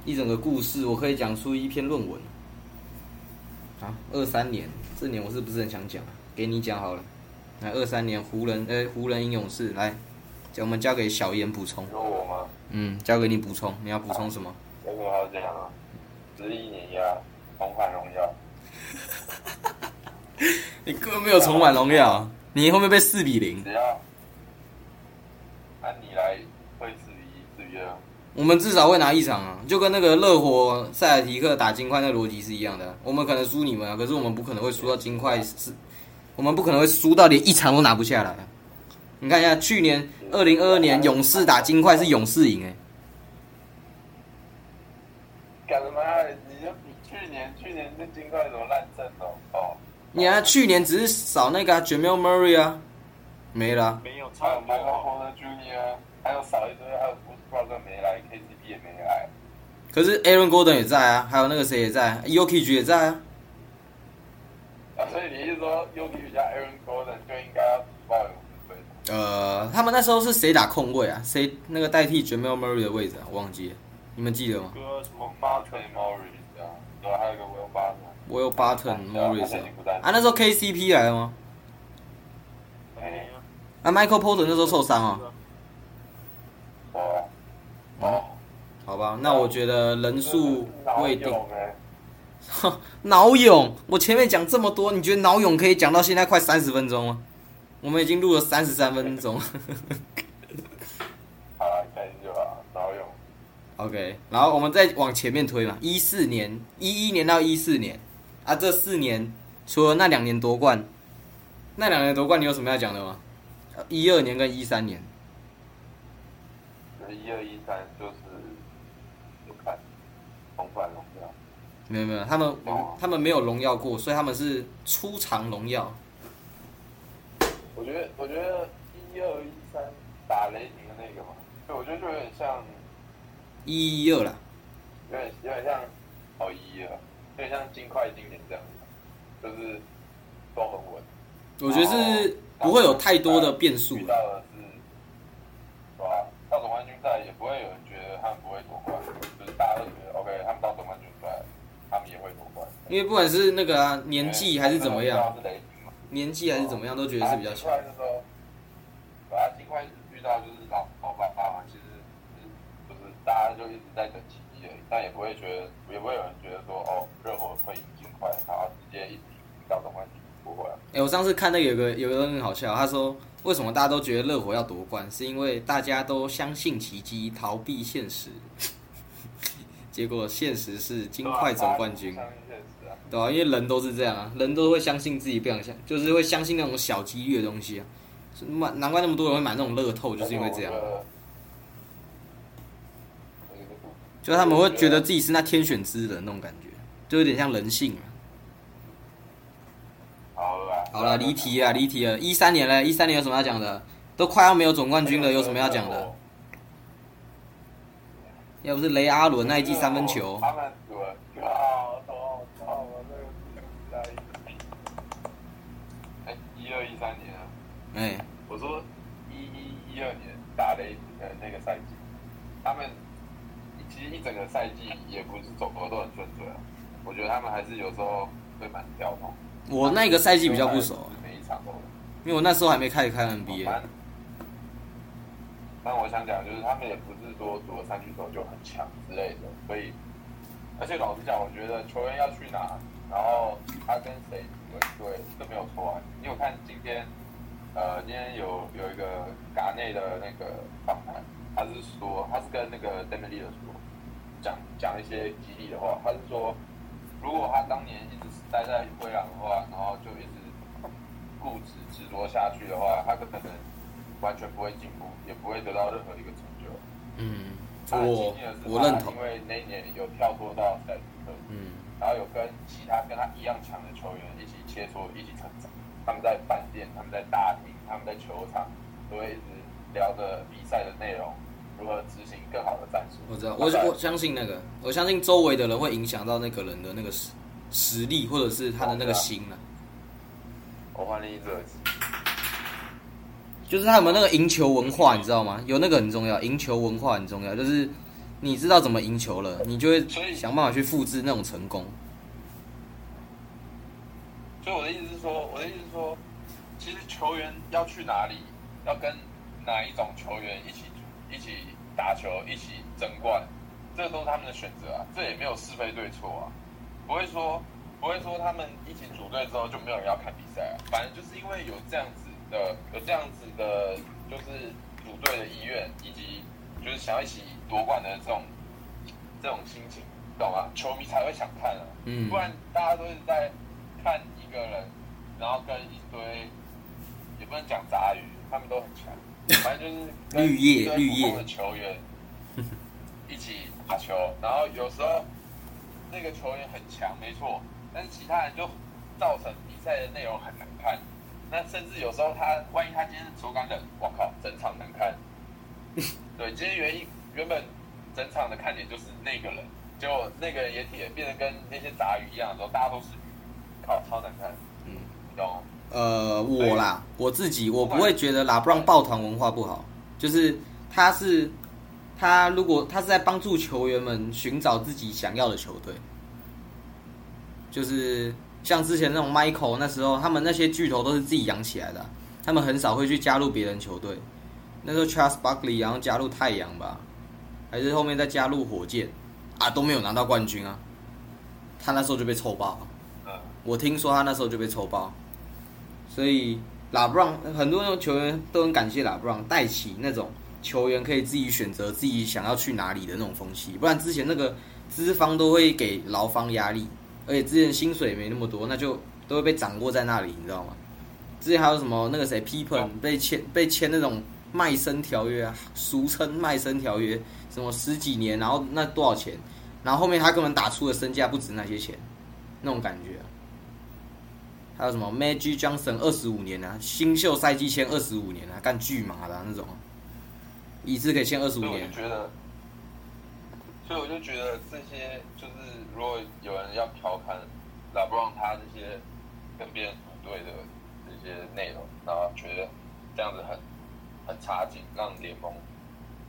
一整个故事我可以讲出一篇论文。好，二三年这年我是不是很想讲？给你讲好了。来，二三年湖人，呃、湖人英勇士，来，我们交给小严补充你。说我吗？嗯，交给你补充，你要补充什么？有什么好讲啊？十一年呀，重返荣耀。[laughs] 你根本没有重返荣耀，你会不会被四比零。只要按你来会四比一、四比二，我们至少会拿一场啊，就跟那个热火塞尔提克打金块那个逻辑是一样的。我们可能输你们啊，可是我们不可能会输到金块是，我们不可能会输到连一场都拿不下来啊。你看一下，去年二零二二年勇士打金块是勇士赢哎、干什么！你去年去年那金块怎么烂阵哦？哦，你看去年只是少那个、啊、Jamal Murray 啊，没了啊、没有还有差很多 Michael 哦。Porter Jr.，还有少一堆，还有 Bruce Brown 没来，KCP 也没来。可是 Aaron Gordon 也在啊，还有那个谁也在 y o k i 也在啊。啊，所以你是说 Yogi 加 Aaron Gordon 就应该要？呃，他们那时候是谁打控卫啊？谁那个代替 Jamal Murray 的位置啊？我忘记了，你们记得吗哥什么 Martin Morris 啊，对，还有个 Will Barton。？Will Barton 对啊那时候 KCP 来了吗？哎，啊，Michael Porter 那时候受伤啊。哦，哦，好吧，那我觉得人数未定。[laughs] 脑哎，脑涌，我前面讲这么多，你觉得脑涌可以讲到现在快三十分钟吗？我们已经录了三十三分钟。[laughs] 好了，开心就好，脑勇。OK，然后我们再往前面推嘛，一四年、一一年到一四年啊，这四年除了那两年夺冠，那两年夺冠你有什么要讲的吗？一二年跟一三年，一二一三就是就看重返荣耀，没有没有，他们哦他们没有荣耀过，所以他们是初尝荣耀。我觉得我觉得一二一三打雷霆的那个嘛，对我觉得就有点像，一一二啦，有点有点像哦一二，有点像金块今年这样子，就是都很稳。我觉得是不会有太多的变数遇到的是，对吧？到总冠军赛也不会有人觉得他们不会夺冠，就是大家都觉得 OK，他们到总冠军赛，他们也会夺冠。因为不管是那个、啊、年纪还是怎么样，年纪还是怎么样，都觉得是比较强。金块那时候，对啊，金块遇到就是老老爸爸嘛，其实是就是大家就一直在等奇迹而已，但也不会觉得，也不会有人觉得说哦，热火会赢金块，然后直接一直赢到总冠军。哎、我上次看那个有个有个人很好笑，他说为什么大家都觉得热火要夺冠，是因为大家都相信奇迹，逃避现实。结果现实是金块总冠军。对吧、因为人都是这样啊，人都会相信自己不想相，就是会相信那种小几率的东西啊。难怪那么多人会买那种乐透，就是因为这样，就是他们会觉得自己是那天选之人那种感觉，就有点像人性啊。好了，好了，离题啊，离题了。一三年了，一三年有什么要讲的？都快要没有总冠军了，有什么要讲的？？要不是雷阿伦那一记三分球，他们我靠，头好我这个在哎，一二一三年啊，哎、我说一一一二年打雷的那个赛季，他们其实一整个赛季也不是走的都很顺遂啊，我觉得他们还是有时候会蛮跳动。我那个赛季比较不熟，每一场。因为我那时候还没开始看 NBA。蛮但我想讲，就是他们也不是说夺三巨头就很强之类的，所以，而且老实讲，我觉得球员要去哪，然后他跟谁组队，对，这没有错啊。你有看今天，呃，今天有有一个嘎内的那个访谈，他是说，他是跟那个 d e m i l 的说，讲讲一些激励的话，他是说，如果他当年一直待在灰狼的话，然后就一直固执执着下去的话，他可能完全不会进步，也不会得到任何一个成就。嗯，我我认同因。为那一年有跳脱到赛嗯，然后有跟其他跟他一样强的球员一起切磋、一起成长。他们在饭店、他们在大厅、他们在球场，都会一直聊着比赛的内容，如何执行更好的战术。我知道，我我相信那个，我相信周围的人会影响到那个人的那个实实力，或者是他的那个心啊。我换另一只耳机。就是他们那个赢球文化，你知道吗？有那个很重要，赢球文化很重要，就是你知道怎么赢球了，你就会想办法去复制那种成功。所以我的意思是说，我的意思是说，其实球员要去哪里，要跟哪一种球员一起一起打球，一起争冠，这都是他们的选择啊，这也没有是非对错啊，不会说不会说他们一起组队之后就没有人要看比赛啊，反正就是因为有这样子的有这样子的，就是组队的意愿，以及就是想要一起夺冠的这种这种心情，懂吗？球迷才会想看啊。嗯不，然大家都是在看一个人，然后跟一堆也不能讲杂鱼，他们都很强，反正就是 [laughs] 跟绿叶绿叶的球员一起打球，然后有时候那个球员很强，没错，但是其他人就造成比赛的内容很难看。那甚至有时候他万一他今天是球杆的，我靠，整场难看。[laughs] 对，今天原因原本整场的看点就是那个人，结果那个人也铁变得跟那些杂鱼一样的时候，大家都是鱼，靠，超难看，嗯你懂？呃，我啦，我自己我不会觉得拉布朗抱团文化不好，就是他是他如果他是在帮助球员们寻找自己想要的球队，就是像之前那种 Michael 那时候，他们那些巨头都是自己养起来的啊、他们很少会去加入别人球队。那时候 Charles Barkley 然后加入太阳吧，还是后面再加入火箭啊，都没有拿到冠军啊。他那时候就被抽爆我听说他那时候就被抽爆，所以拉布朗很多那种球员都很感谢拉布朗带起那种球员可以自己选择自己想要去哪里的那种风气，不然之前那个资方都会给劳方压力，而且之前薪水没那么多，那就都会被掌握在那里，你知道吗？之前还有什么那个谁 p e p l 被签被签那种卖身条约啊，俗称卖身条约，什么十几年，然后那多少钱，然后后面他根本打出的身价不止那些钱，那种感觉啊、还有什么？Magic Johnson 二十五年啊，新秀赛季签二十五年啊，干巨马的、啊、那种啊，一次可以签二十五年我就，觉得，所以我就觉得这些就是，如果有人要调侃拉布朗他这些跟别人组队的这些内容，然后觉得这样子很很差劲，让联盟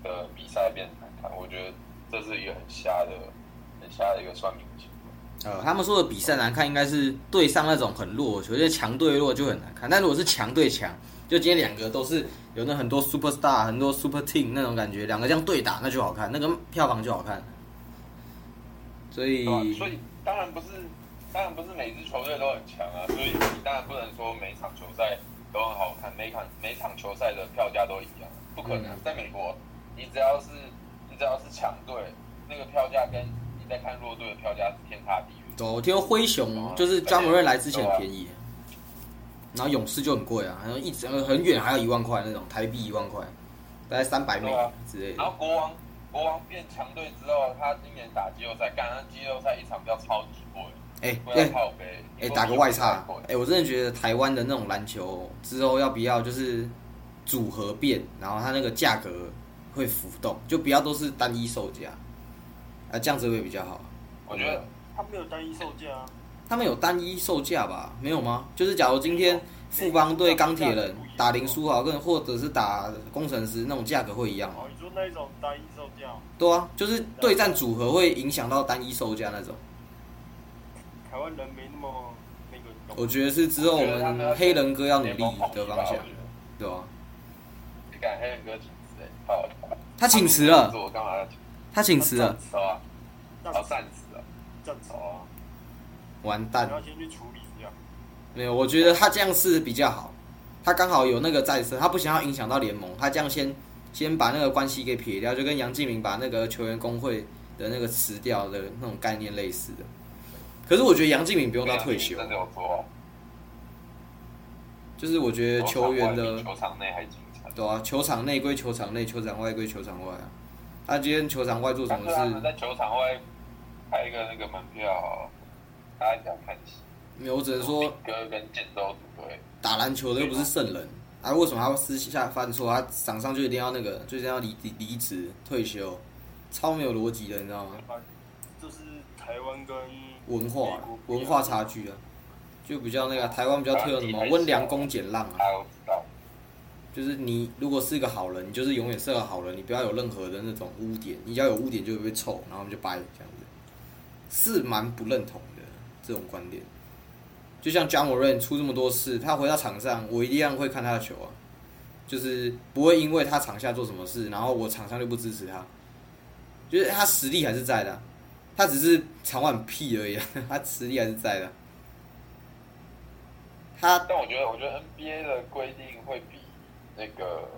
的比赛变得难看，我觉得这是一个很瞎的、很瞎的一个算命情况。呃，他们说的比赛难看，应该是对上那种很弱的球，就强对弱就很难看。但如果是强对强，就今天两个都是有那很多 super star、很多 super team 那种感觉，两个这样对打那就好看，那个票房就好看。所以？所以当然不是，当然不是每支球队都很强啊，所以你当然不能说每场球赛都很好看，每场每场球赛的票价都一样，不可能嗯。在美国，你只要是你只要是强队，那个票价跟你在看弱队的票价是天差地远。走，我听说灰熊就是专门瑞来之前很便宜，然后勇士就很贵啊，然后一直很远还要一万块那种台币一万块，大概三百美之类的。然后国王国王变强队之后，他今年打季后赛，干他季后赛一场比较超级贵，哎贵到哎靠背。哎，打个外差，哎，我真的觉得台湾的那种篮球之后要不要就是组合变，然后它那个价格会浮动，就不要都是单一售价，啊，这样子会比较好。我觉得他没有单一售价啊，他们有单一售价吧？没有吗？就是假如今天富邦对钢铁人打林书豪，跟或者是打工程师那种价格会一样吗？哦，你说那一种单一售价，对啊，就是对战组合会影响到单一售价那种。台湾人没那么那个懂。我觉得是之后我们黑人哥要努力的方向，对吧、你敢黑人哥请辞哎，好，他请辞了，我干嘛要他请辞了，辞啊？那要战死了，战死哦，完蛋你。要先去处理掉。没有，我觉得他这样是比较好，他刚好有那个在身，他不想要影响到联盟，他这样先先把那个关系给撇掉，就跟杨敬明把那个球员工会的那个辞掉的那种概念类似的。可是我觉得杨敬明不用到退休，真的有做啊，就是我觉得球员的球场内还精彩。对啊，球场内归球场内，球场外归球场外啊。他今天球场外做什么事？在球场外开一个那个门票，大家想看戏。没有，我只能说哥跟建州组队，打篮球的又不是圣人啊，为什么他会私下犯错？他场上就一定要那个，就一定要离离离职退休，超没有逻辑的，你知道吗？就是台湾跟文化文化差距啊，就比较那个台湾比较特有什么温良恭俭让啊。就是你如果是个好人，你就是永远是个好人，你不要有任何的那种污点，你只要有污点就会被臭，然后我们就掰这样子，是蛮不认同的这种观点。就像 John Moran 出这么多事，他回到场上，我一样会看他的球啊，就是不会因为他场下做什么事，然后我场上就不支持他，就是他实力还是在的，他只是场外很屁而已啊，[laughs] 他实力还是在的。他但我觉得，我觉得 NBA 的规定会比那个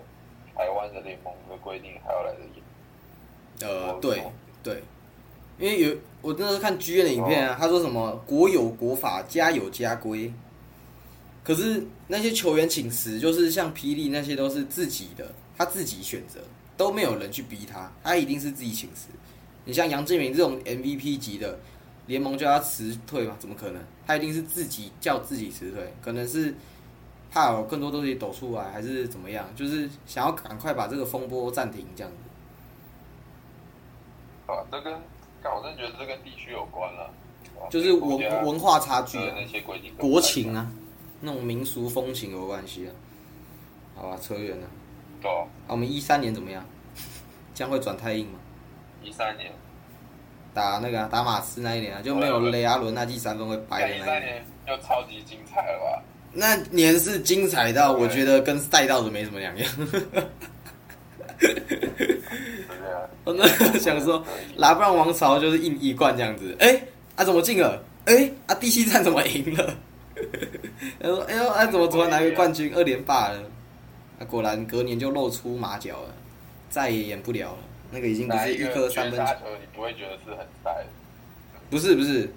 台湾的联盟的规定还要来的严。呃，对对，因为有我真的是看剧院的影片啊，他说什么国有国法，家有家规。可是那些球员请辞，就是像霹雳那些都是自己的，他自己选择，都没有人去逼他，他一定是自己请辞。你像杨建明这种 MVP 级的，联盟叫他辞退吗？怎么可能？他一定是自己叫自己辞退，可能是怕有更多东西抖出来，还是怎么样？就是想要赶快把这个风波暂停这样子。啊，这跟，但我真的觉得这跟地区有关了，就是文文化差距啊，那些规定，国情啊，那种民俗风情有关系啊。好吧，扯远了。对。啊，我们一三年怎么样？将会转太硬吗？一三年。打那个打马刺那一年啊，就没有雷阿伦那记三分会白的那一年。年又超级精彩了吧？那年是精彩到我觉得跟赛道的没什么两样。[laughs] [laughs] 我那想说，拉布朗王朝就是一一冠这样子。哎，啊怎么进了？哎，啊第七站怎么赢了？[laughs] 他说：“哎呦，啊怎么突然拿个冠军二连霸了？”啊果然隔年就露出马脚了，再也演不了了。那个已经不是一颗三分球，你不会觉得是很赛？不是不是，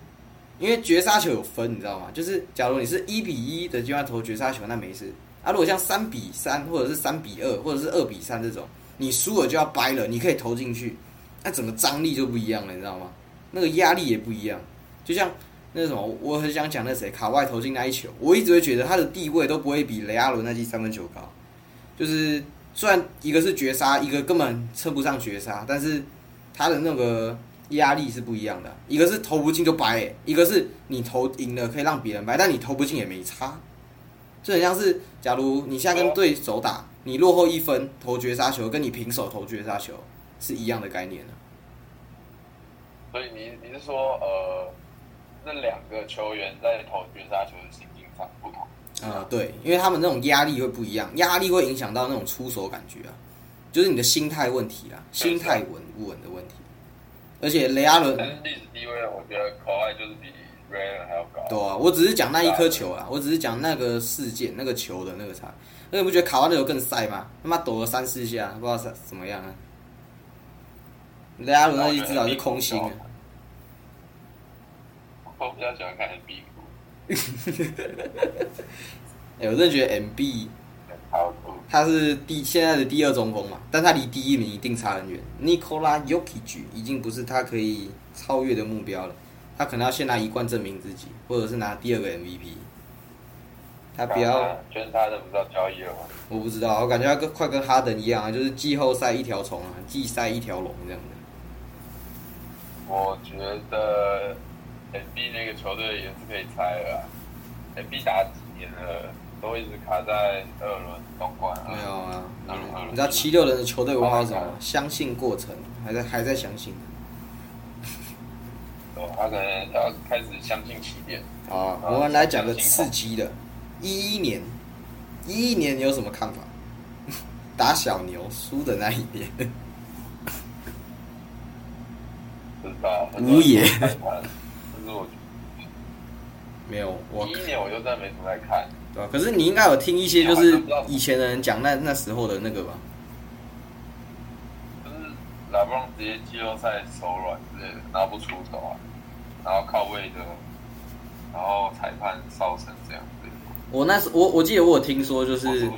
因为绝杀球有分，你知道吗？就是假如你是一比一的就要投绝杀球，那没事。啊，如果像三比三或者是三比二或者是二比三这种，你输了就要掰了，你可以投进去，那整个张力就不一样了，你知道吗？那个压力也不一样。就像那什么，我很想讲那谁卡外投进那一球，我一直会觉得他的地位都不会比雷阿伦那记三分球高，就是。虽然一个是绝杀，一个根本称不上绝杀，但是他的那个压力是不一样的。一个是投不进就掰，一个是你投赢了可以让别人掰，但你投不进也没差。就很像是，假如你现在跟对手打，你落后一分投绝杀球，跟你平手投绝杀球是一样的概念的。所以你你是说，呃，那两个球员在投绝杀球的情境上不同？呃，对，因为他们那种压力会不一样，压力会影响到那种出手感觉啊，就是你的心态问题啦，心态稳不稳的问题。而且雷阿伦，但是历史地位，我觉得口爱就是比雷阿伦还要高。对啊，我只是讲那一颗球啊，我只是讲那个事件，那个球的那个差。那你不觉得卡瓦那球更晒吗？他妈躲了三四下，不知道是怎么样啊。雷阿伦那一至少是空心的。我比较喜欢看 NBA。哎，[laughs] 我真的觉得 M B，他是第现在的第二中锋嘛，但他离第一名一定差很远。Nikola Jokic 已经不是他可以超越的目标了，他可能要先拿一冠证明自己，或者是拿第二个 MVP。他不要，全他的不知道交易了吗？我不知道，我感觉他跟快跟哈登一样啊，就是季后赛一条虫啊，季赛一条龙这样的。我觉得。N B 那个球队也是可以猜的，N B 打几年了，都一直卡在二轮东冠。没有啊，你知道七六人的球队文化是什么？相信过程，还在还在相信。哦，他可能要开始相信起点。啊，我们来讲个刺激的，一一年，一一年你有什么看法？[laughs] 打小牛输的那一年。不 [laughs] 知道。无言。[laughs] 没有，我一一年我就真的没什么在看，对吧？可是你应该有听一些，就是以前的人讲那那时候的那个吧。就是拉布朗直接季后赛手软之类的，拿不出手啊，然后靠位的，然后裁判烧成这样子。我那时我我记得我有听说，就是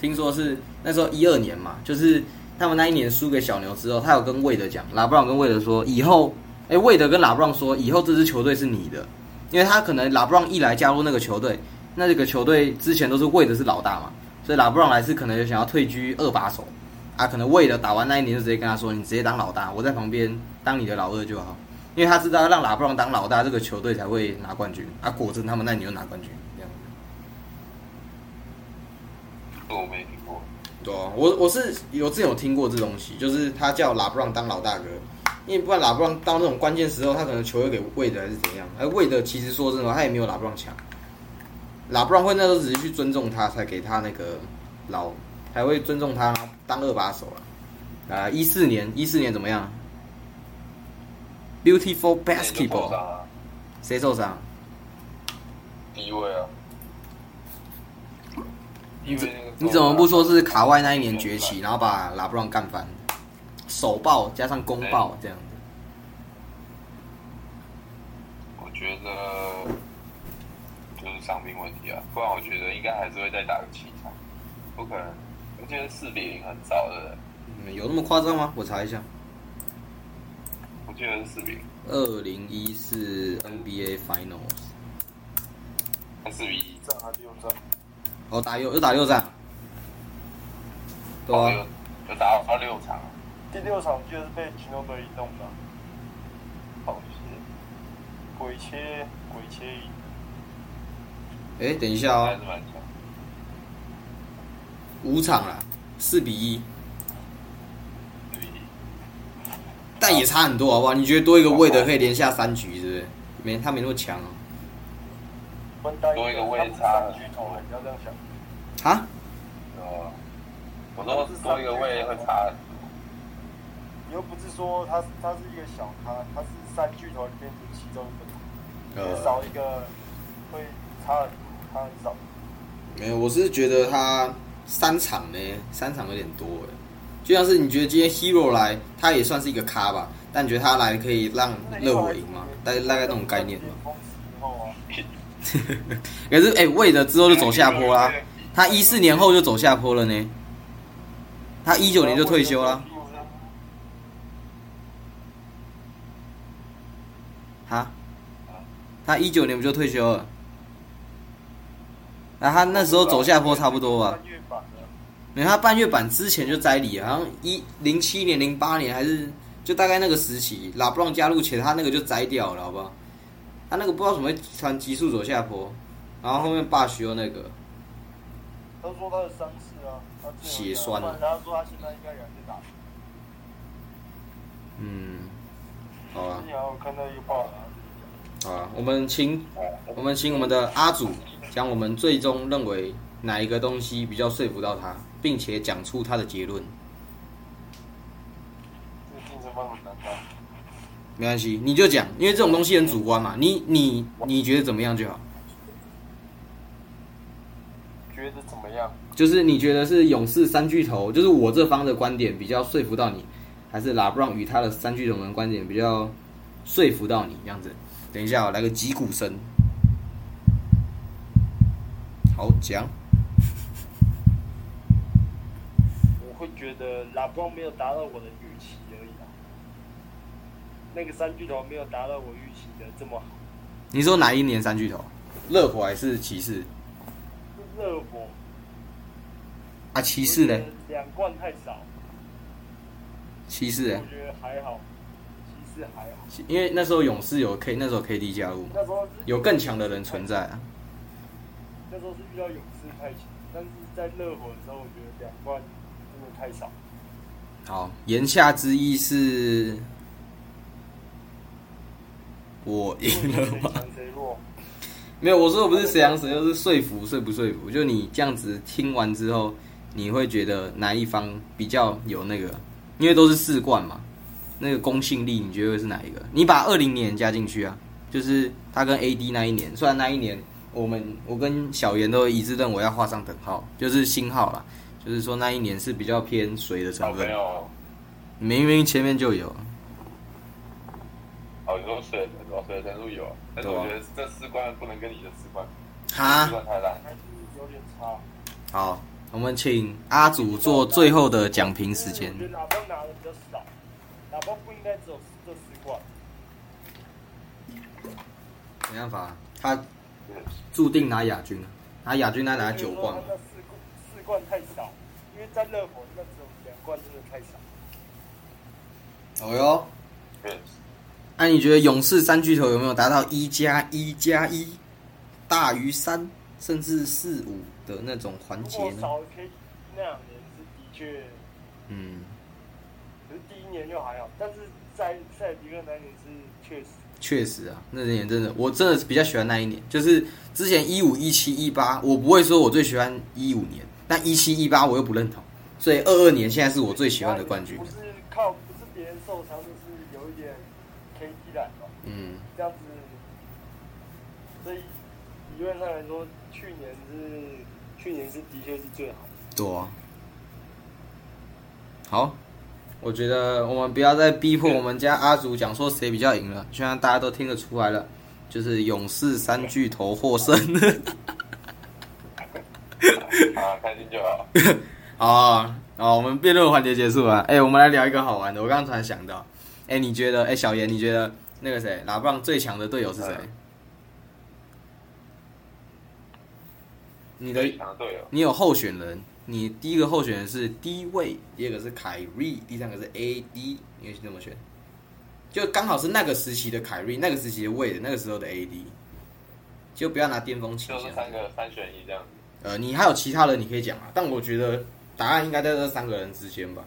听说是那时候一二年嘛，就是他们那一年输给小牛之后，他有跟魏德讲，拉布朗跟魏德说，以后，哎，魏德跟拉布朗说，以后这支球队是你的。因为他可能拉布朗一来加入那个球队，那这个球队之前都是魏德是老大嘛，所以拉布朗来是可能想要退居二把手，啊，可能为了打完那一年就直接跟他说，你直接当老大，我在旁边当你的老二就好，因为他知道让拉布朗当老大，这个球队才会拿冠军，啊，果真他们那年就拿冠军这。我没听过。对啊，我我是有之前有听过这东西，就是他叫拉布朗当老大哥，因为不然拉布朗到那种关键时候，他可能球又给魏德还是怎样，而魏德其实说真的，他也没有拉布朗强，拉布朗会那时候只是去尊重他，才给他那个老，还会尊重他，当二把手了。啊，一四年一四年怎么样？Beautiful basketball，谁受伤？第一位啊。你怎因为你怎么不说是卡外那一年崛起，然后把拉布朗干翻，手爆加上攻爆这样子？我觉得就是伤病问题啊，不然我觉得应该还是会再打个七场，不可能。我记得四比零很早的，嗯有那么夸张吗？我查一下，我记得是四比零，二零一四 NBA Finals，还四比一。战还六战，哦，打六又打六战，对哦啊，有有打到六场，第六场就是被吉诺贝移动的，好些。鬼切鬼切赢，哎，等一下哦，还是蛮强。五场了，四比一，四比一。但也差很多好不好？你觉得多一个位的可以连下三局，是不是？没他没那么强哦。多一个位差三巨头了，你要这样想。啊？呃，我说多一个位会差很多。你又不是说他他是一个小咖，他是三巨头里面的其中一个，呃，少一个会差很差很少。没有，我是觉得他三场呢，三场有点多哎。就像是你觉得今天 Hero 来，他也算是一个咖吧，但你觉得他来可以让热火赢吗？大概大概那种概念吗？巅峰时候啊，可是哎，魏德之后就走下坡啦。他一四年后就走下坡了呢。他一九年就退休了。哈？他一九年不就退休了？那、他那时候走下坡差不多吧？没有，他半月板之前就摘离，好像一零七年、零八年还是就大概那个时期，拉布朗加入前，他那个就摘掉了，好不好？他那个不知道怎么会传急速走下坡，然后后面霸许又那个，他说他的伤势啊，血栓讲不然他说他现在应该也还在打。嗯，好啊之，前我看到一个报道，好啊，我们请我们请我们的阿祖讲我们最终认为哪一个东西比较说服到他，并且讲出他的结论。这个竞争方很难打。没关系，你就讲，因为这种东西很主观嘛，你你你觉得怎么样就好。觉得怎么样？就是你觉得是勇士三巨头，就是我这方的观点比较说服到你，还是拉布朗与他的三巨头们的观点比较说服到你？这样子，等一下、哦、来个击鼓声，好讲。我会觉得拉布朗没有达到我的预期而已啊。那个三巨头没有达到我预期的这么好。你说哪一年三巨头？热火还是骑士？热火啊，骑士呢？？两冠太少，骑士呢我？觉得还好。骑士还好，因为那时候勇士有 K，那时候 KD 加入嘛，那时候有更强的人存在啊。那时候是遇到勇士太强，但是在热火的时候，我觉得两冠真的太少。好，言下之意是，我赢了吗？[laughs] 没有，我说的不是谁强谁就，是说服说不说服。就你这样子听完之后，你会觉得哪一方比较有那个？因为都是四冠嘛，那个公信力，你觉得会是哪一个？你把二零年加进去啊，就是他跟 AD 那一年，虽然那一年我们我跟小严都一致认为要画上等号，就是星号啦，就是说那一年是比较偏谁的成分，友，明明前面就有。哦，你说水的程度，水的程度有，但是我觉得这四罐不能跟你的四罐，哈四，冠太烂。还是有点差。好，我们请阿祖做最后的讲评时间我。觉得喇叭拿的比较少，喇叭不应该只有这四冠。没办法，他注定拿亚军了，拿亚军他拿九冠嘛我觉得说他那四冠四冠太少，因为在热火那只有两冠真的太少。哦哟，那、你觉得勇士三巨头有没有达到一加一加一大于三，甚至四五的那种环节呢？那两年是的确，嗯，可是第一年就还好，但是在塞尔迪克那年是确实，确实啊，那年真的，我真的是比较喜欢那一年，就是之前一五、一七、一八，我不会说我最喜欢一五年，但一七、一八我又不认同，所以二二年现在是我最喜欢的冠军不。是靠不是别人受伤，就是有一点 KD 感嘛，嗯，这样子，所以理论上来说，去年是去年是的确是最好的。对啊。好，我觉得我们不要再逼迫我们家阿祖讲说谁比较赢了，现在大家都听得出来了，就是勇士三巨头获胜。啊，开心就好。[laughs] 好啊，好，我们辩论环节结束了。哎、我们来聊一个好玩的。我刚刚突然想到，哎、你觉得，哎、小严，你觉得那个谁，拉布朗最强的队友是谁？嗯你的你有候选人，你第一个候选人是 D 位，第二个是凯瑞，第三个是 AD，你会这么选？就刚好是那个时期的凯瑞，那个时期的位的，那个时候的 AD，就不要拿巅峰倾向就是。三个三选一这样子。呃，你还有其他人你可以讲啊，但我觉得答案应该在这三个人之间吧。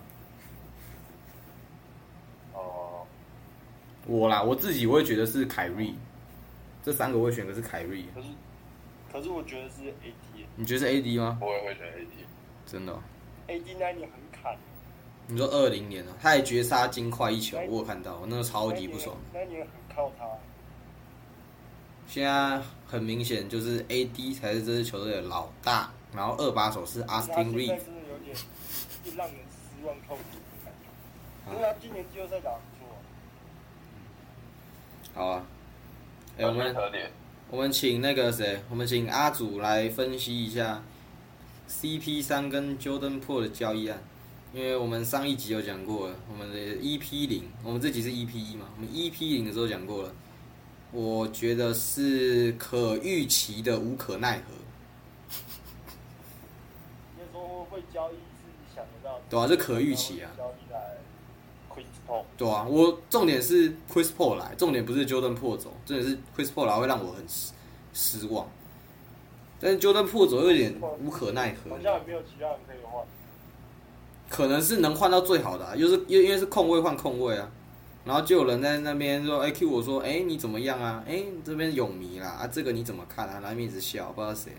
哦，我啦，我自己我会觉得是凯瑞，这三个我会选的是凯瑞。可是可是我觉得是 AD 你觉得是 AD 吗？我也会选 AD。真的哦、AD 那一年很砍，你说二零年啊，他还绝杀金块一球，我有看到，我那个超级不爽。那一年很靠他。现在很明显就是 AD 才是这支球队的老大，然后二把手是他 Austin Reeves。真的有点让人失望透顶的感觉。因为他今年季后赛打得不错，好啊，哎、我们，我们请那个谁，我们请阿祖来分析一下 CP 三跟 Jordan Po 的交易案，因为我们上一集有讲过了，我们的 EP 零，我们这集是 EP 一嘛，我们 EP 零的时候讲过了，我觉得是可预期的无可奈何，那时候会交易是想得到的。对啊这可预期啊对啊，我重点是 Chris Paul 来，重点不是 Jordan Po 走，重点是 Chris Paul 来会让我很失失望，但是 Jordan Po 走又有点无可奈何，好像也没有其他人可以换。可能是能换到最好的、啊，又是又因为是空位换空位啊，然后就有人在那边说，哎、Q 我说，哎、你怎么样啊？哎、这边泳迷啦，啊，这个你怎么看啊？然后一直笑，不知道谁，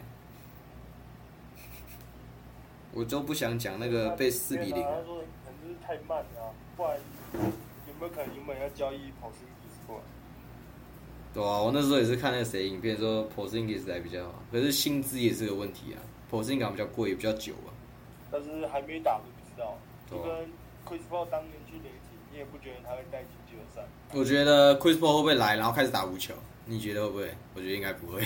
我就不想讲那个被四比零他，说可能就是太慢了、啊，不然有没有可能原本要交易跑斯基斯过来？对啊，我那时候也是看那个谁影片说 p o z i n g i s 来比较好，可是薪资也是个问题啊 p o z i n g i s 比较贵，比较久啊，但是还没打都不知道。就跟 Chris Paul 当年去雷霆，你也不觉得他会带进季后赛。我觉得 Chris Paul 会不会来，然后开始打无球？你觉得会不会？我觉得应该不会。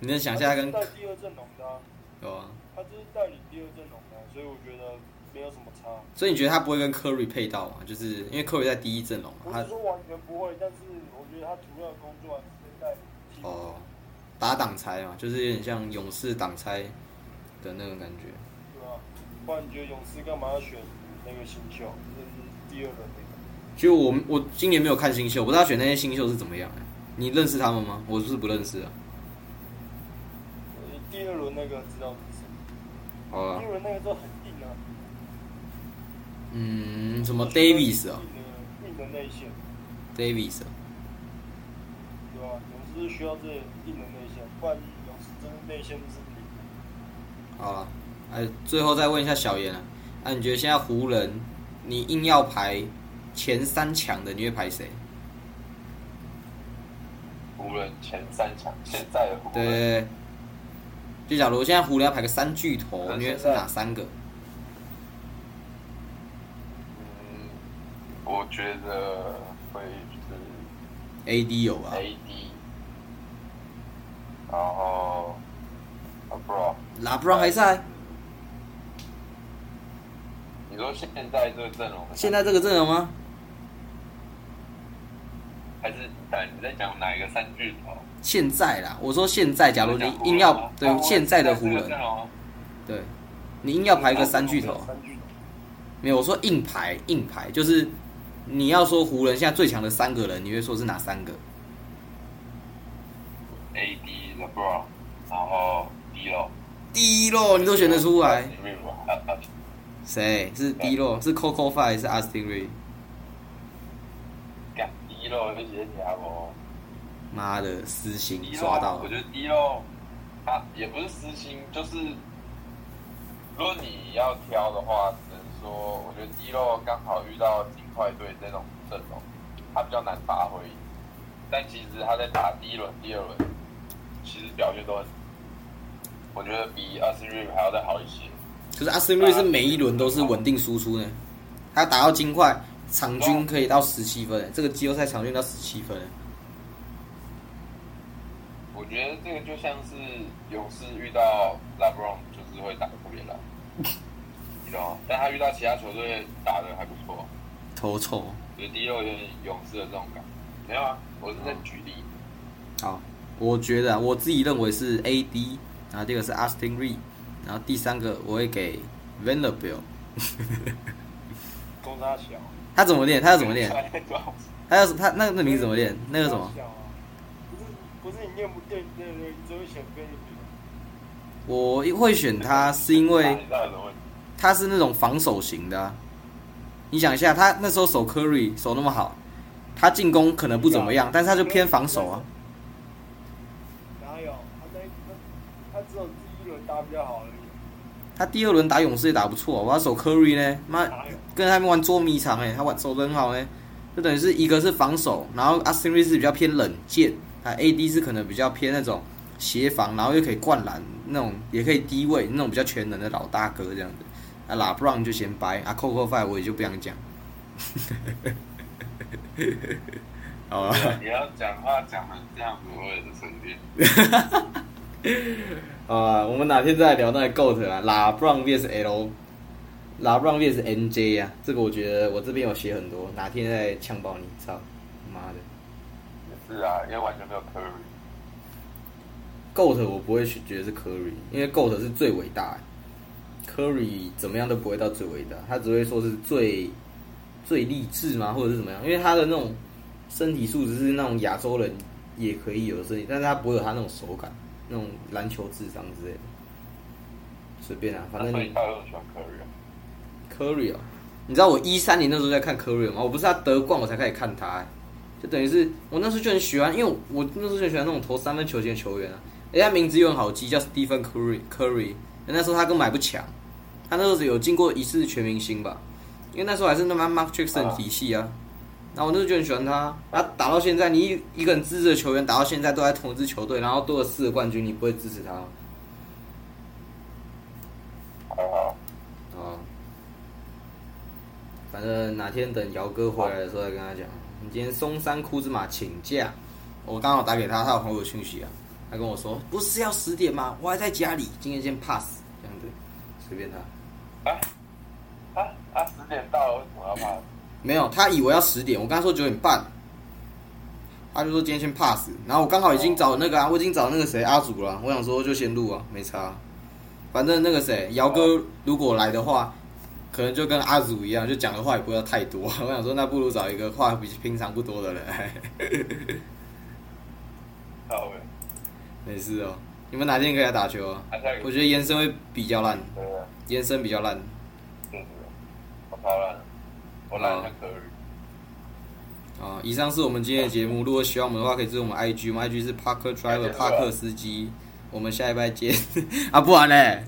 你能想象他跟带第二阵容的、啊，对啊？他就是带领第二阵容的啊、所以我觉得没有什么差。所以你觉得他不会跟 Curry 配到吗？就是因为 Curry 在第一阵容嘛，他不是说完全不会，但是我觉得他主要的工作还是在带哦打挡拆嘛，就是有点像勇士挡拆的那种感觉。对啊、不然你觉得勇士干嘛要选那个新秀？就是第二轮那个。其实我我今年没有看新秀，我不知道选那些新秀是怎么样、欸。你认识他们吗？我是不认识啊。呃第二轮那个知道是谁？好啊第二，轮那个都很硬啊。嗯，什么 Davis 啊、硬的内线，Davis 啊，对吧、勇士需要这硬的内线，不然勇士真的内线都是零。好了，哎，最后再问一下小严啊，那、你觉得现在湖人，你硬要排前三强的，你会排谁？湖人前三强，现在的湖对对人，对，就假如现在湖人要排个三巨头，嗯你会是哪三个？嗯，我觉得会就是 AD 有啊，AD，然后拉 Bro，拉布朗还在，你说现在这个阵容，现在这个阵容吗？还是等你在讲哪一个三巨头？现在啦，我说现在，假如你硬要对哦现在的湖人，对，你硬要排一个三巨头，没有，我说硬排硬排，就是你要说湖人现在最强的三个人，你会说是哪三个？AD、LeBron，然后 D 咯，低落你都选得出来谁是低落？是 Coco Five 还是 Austin Reed？干低肉那些家伙，妈的，私心抓到我觉得低肉，他也不是私心，就是如果你要挑的话，只能说我觉得低肉刚好遇到金块队这种阵容，他比较难发挥。但其实他在打第一轮、第二轮，其实表现都很，我觉得比阿斯瑞还要再好一些。可是 Austin Reed 是每一轮都是稳定输出呢，他打到金块，场均可以到十七分，这个季后赛场均到十七分。我觉得这个就像是勇士遇到 LeBron，就是会打的特别烂，你知道吗？但他遇到其他球队打的还不错，头臭。我觉得第六有点勇士的这种感觉。没有啊，我是在举例。好，我觉得啊，我自己认为是 AD，然后第二个是 Austin Reed，然后第三个我会给 v e n d e r b i l t。公差小，他怎么练？他要怎么练？[laughs] 他要他那那名字怎么练？那个什么？不是不是你念不对对对，你只会选跟你我会选他是因为？[laughs] 他是那种防守型的、啊。你想一下，他那时候守 Curry 守那么好，他进攻可能不怎么样，但是他就偏防守啊。哪有？他在他他只有第一轮打比较好而已，他第二轮打勇士也打不错，我要守 Curry 呢，妈？跟他们玩捉迷藏哎、他玩守得很好呢，就等于是一个是防守，然后 Austin Reeves 是比较偏冷箭，啊 AD 是可能比较偏那种协防，然后又可以灌篮那种，也可以低位那种比较全能的老大哥这样子。啊拉布朗就先掰，啊 Coco Five 我也就不想讲。好啊，你要讲话讲成这样子，我也是生气。好啊，我们哪天再来聊那个 GOAT 啊，拉布朗 vs L，拉布朗 vs NJ 啊，这个我觉得我这边有写很多，哪天再呛爆你，操，妈的也是啊，因为完全没有 Curry。，GOAT 我不会去觉得是 Curry，因为 GOAT 是最伟大，Curry 怎么样都不会到最伟大，他只会说是最最励志嘛，或者是怎么样，因为他的那种身体素质是那种亚洲人也可以有的身体，但是他不会有他那种手感，那种篮球智商之类的，随便啊，反正你。大家都很喜欢 Curry 啊。你知道我一三年那时候在看 Curry 吗？我不是他得冠我才开始看他、欸，就等于是我那时候就很喜欢，因为我那时候就很喜欢那种投三分球型的球员啊，人家名字又很好记，叫 Stephen Curry Curry，那时候他根本买不强，他那时候有进过一次全明星吧，因为那时候还是那么 Mark Jackson 体系啊，然后我那时候就很喜欢他，他打到现在，你一一个人支持的球员打到现在都在同一支球队，然后多了四个冠军，你不会支持他吗？还好，哦，反正哪天等姚哥回来的时候再跟他讲。你今天松山库兹马请假，我刚好打给他，他有回我讯息啊，他跟我说不是要十点吗？我还在家里，今天先 pass 这样子，随便他。啊啊啊！十点到了，为什么要怕？没有，他以为要十点，我跟他说九点半，他就说今天先 pass，然后我刚好已经找那个啊，我已经找那个谁阿祖了，我想说就先录啊，没差。反正那个谁姚哥如果来的话，可能就跟阿祖一样，就讲的话也不要太多。[laughs] 我想说，那不如找一个话比平常不多的人。[laughs] 好呗，没事哦，你们哪天可以来打球啊？我觉得延伸会比较烂，对啊，延伸比较烂。我超烂的，我烂像 Curry。啊，以上是我们今天的节目。如果喜欢我们的话，可以支持我们 IG，我们 IG 是 Parker Driver 帕克司机。我们下一拜见 [laughs] 啊！不然嘞，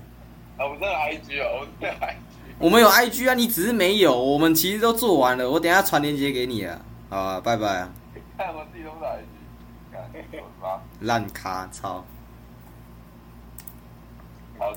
啊，我们这有 IG 哦，我们这有 IG。我们有 IG 啊，你只是没有。我们其实都做完了，我等一下传链接给你啊。好啊，拜拜啊，看我自己都是 IG，看我妈。烂咖，操！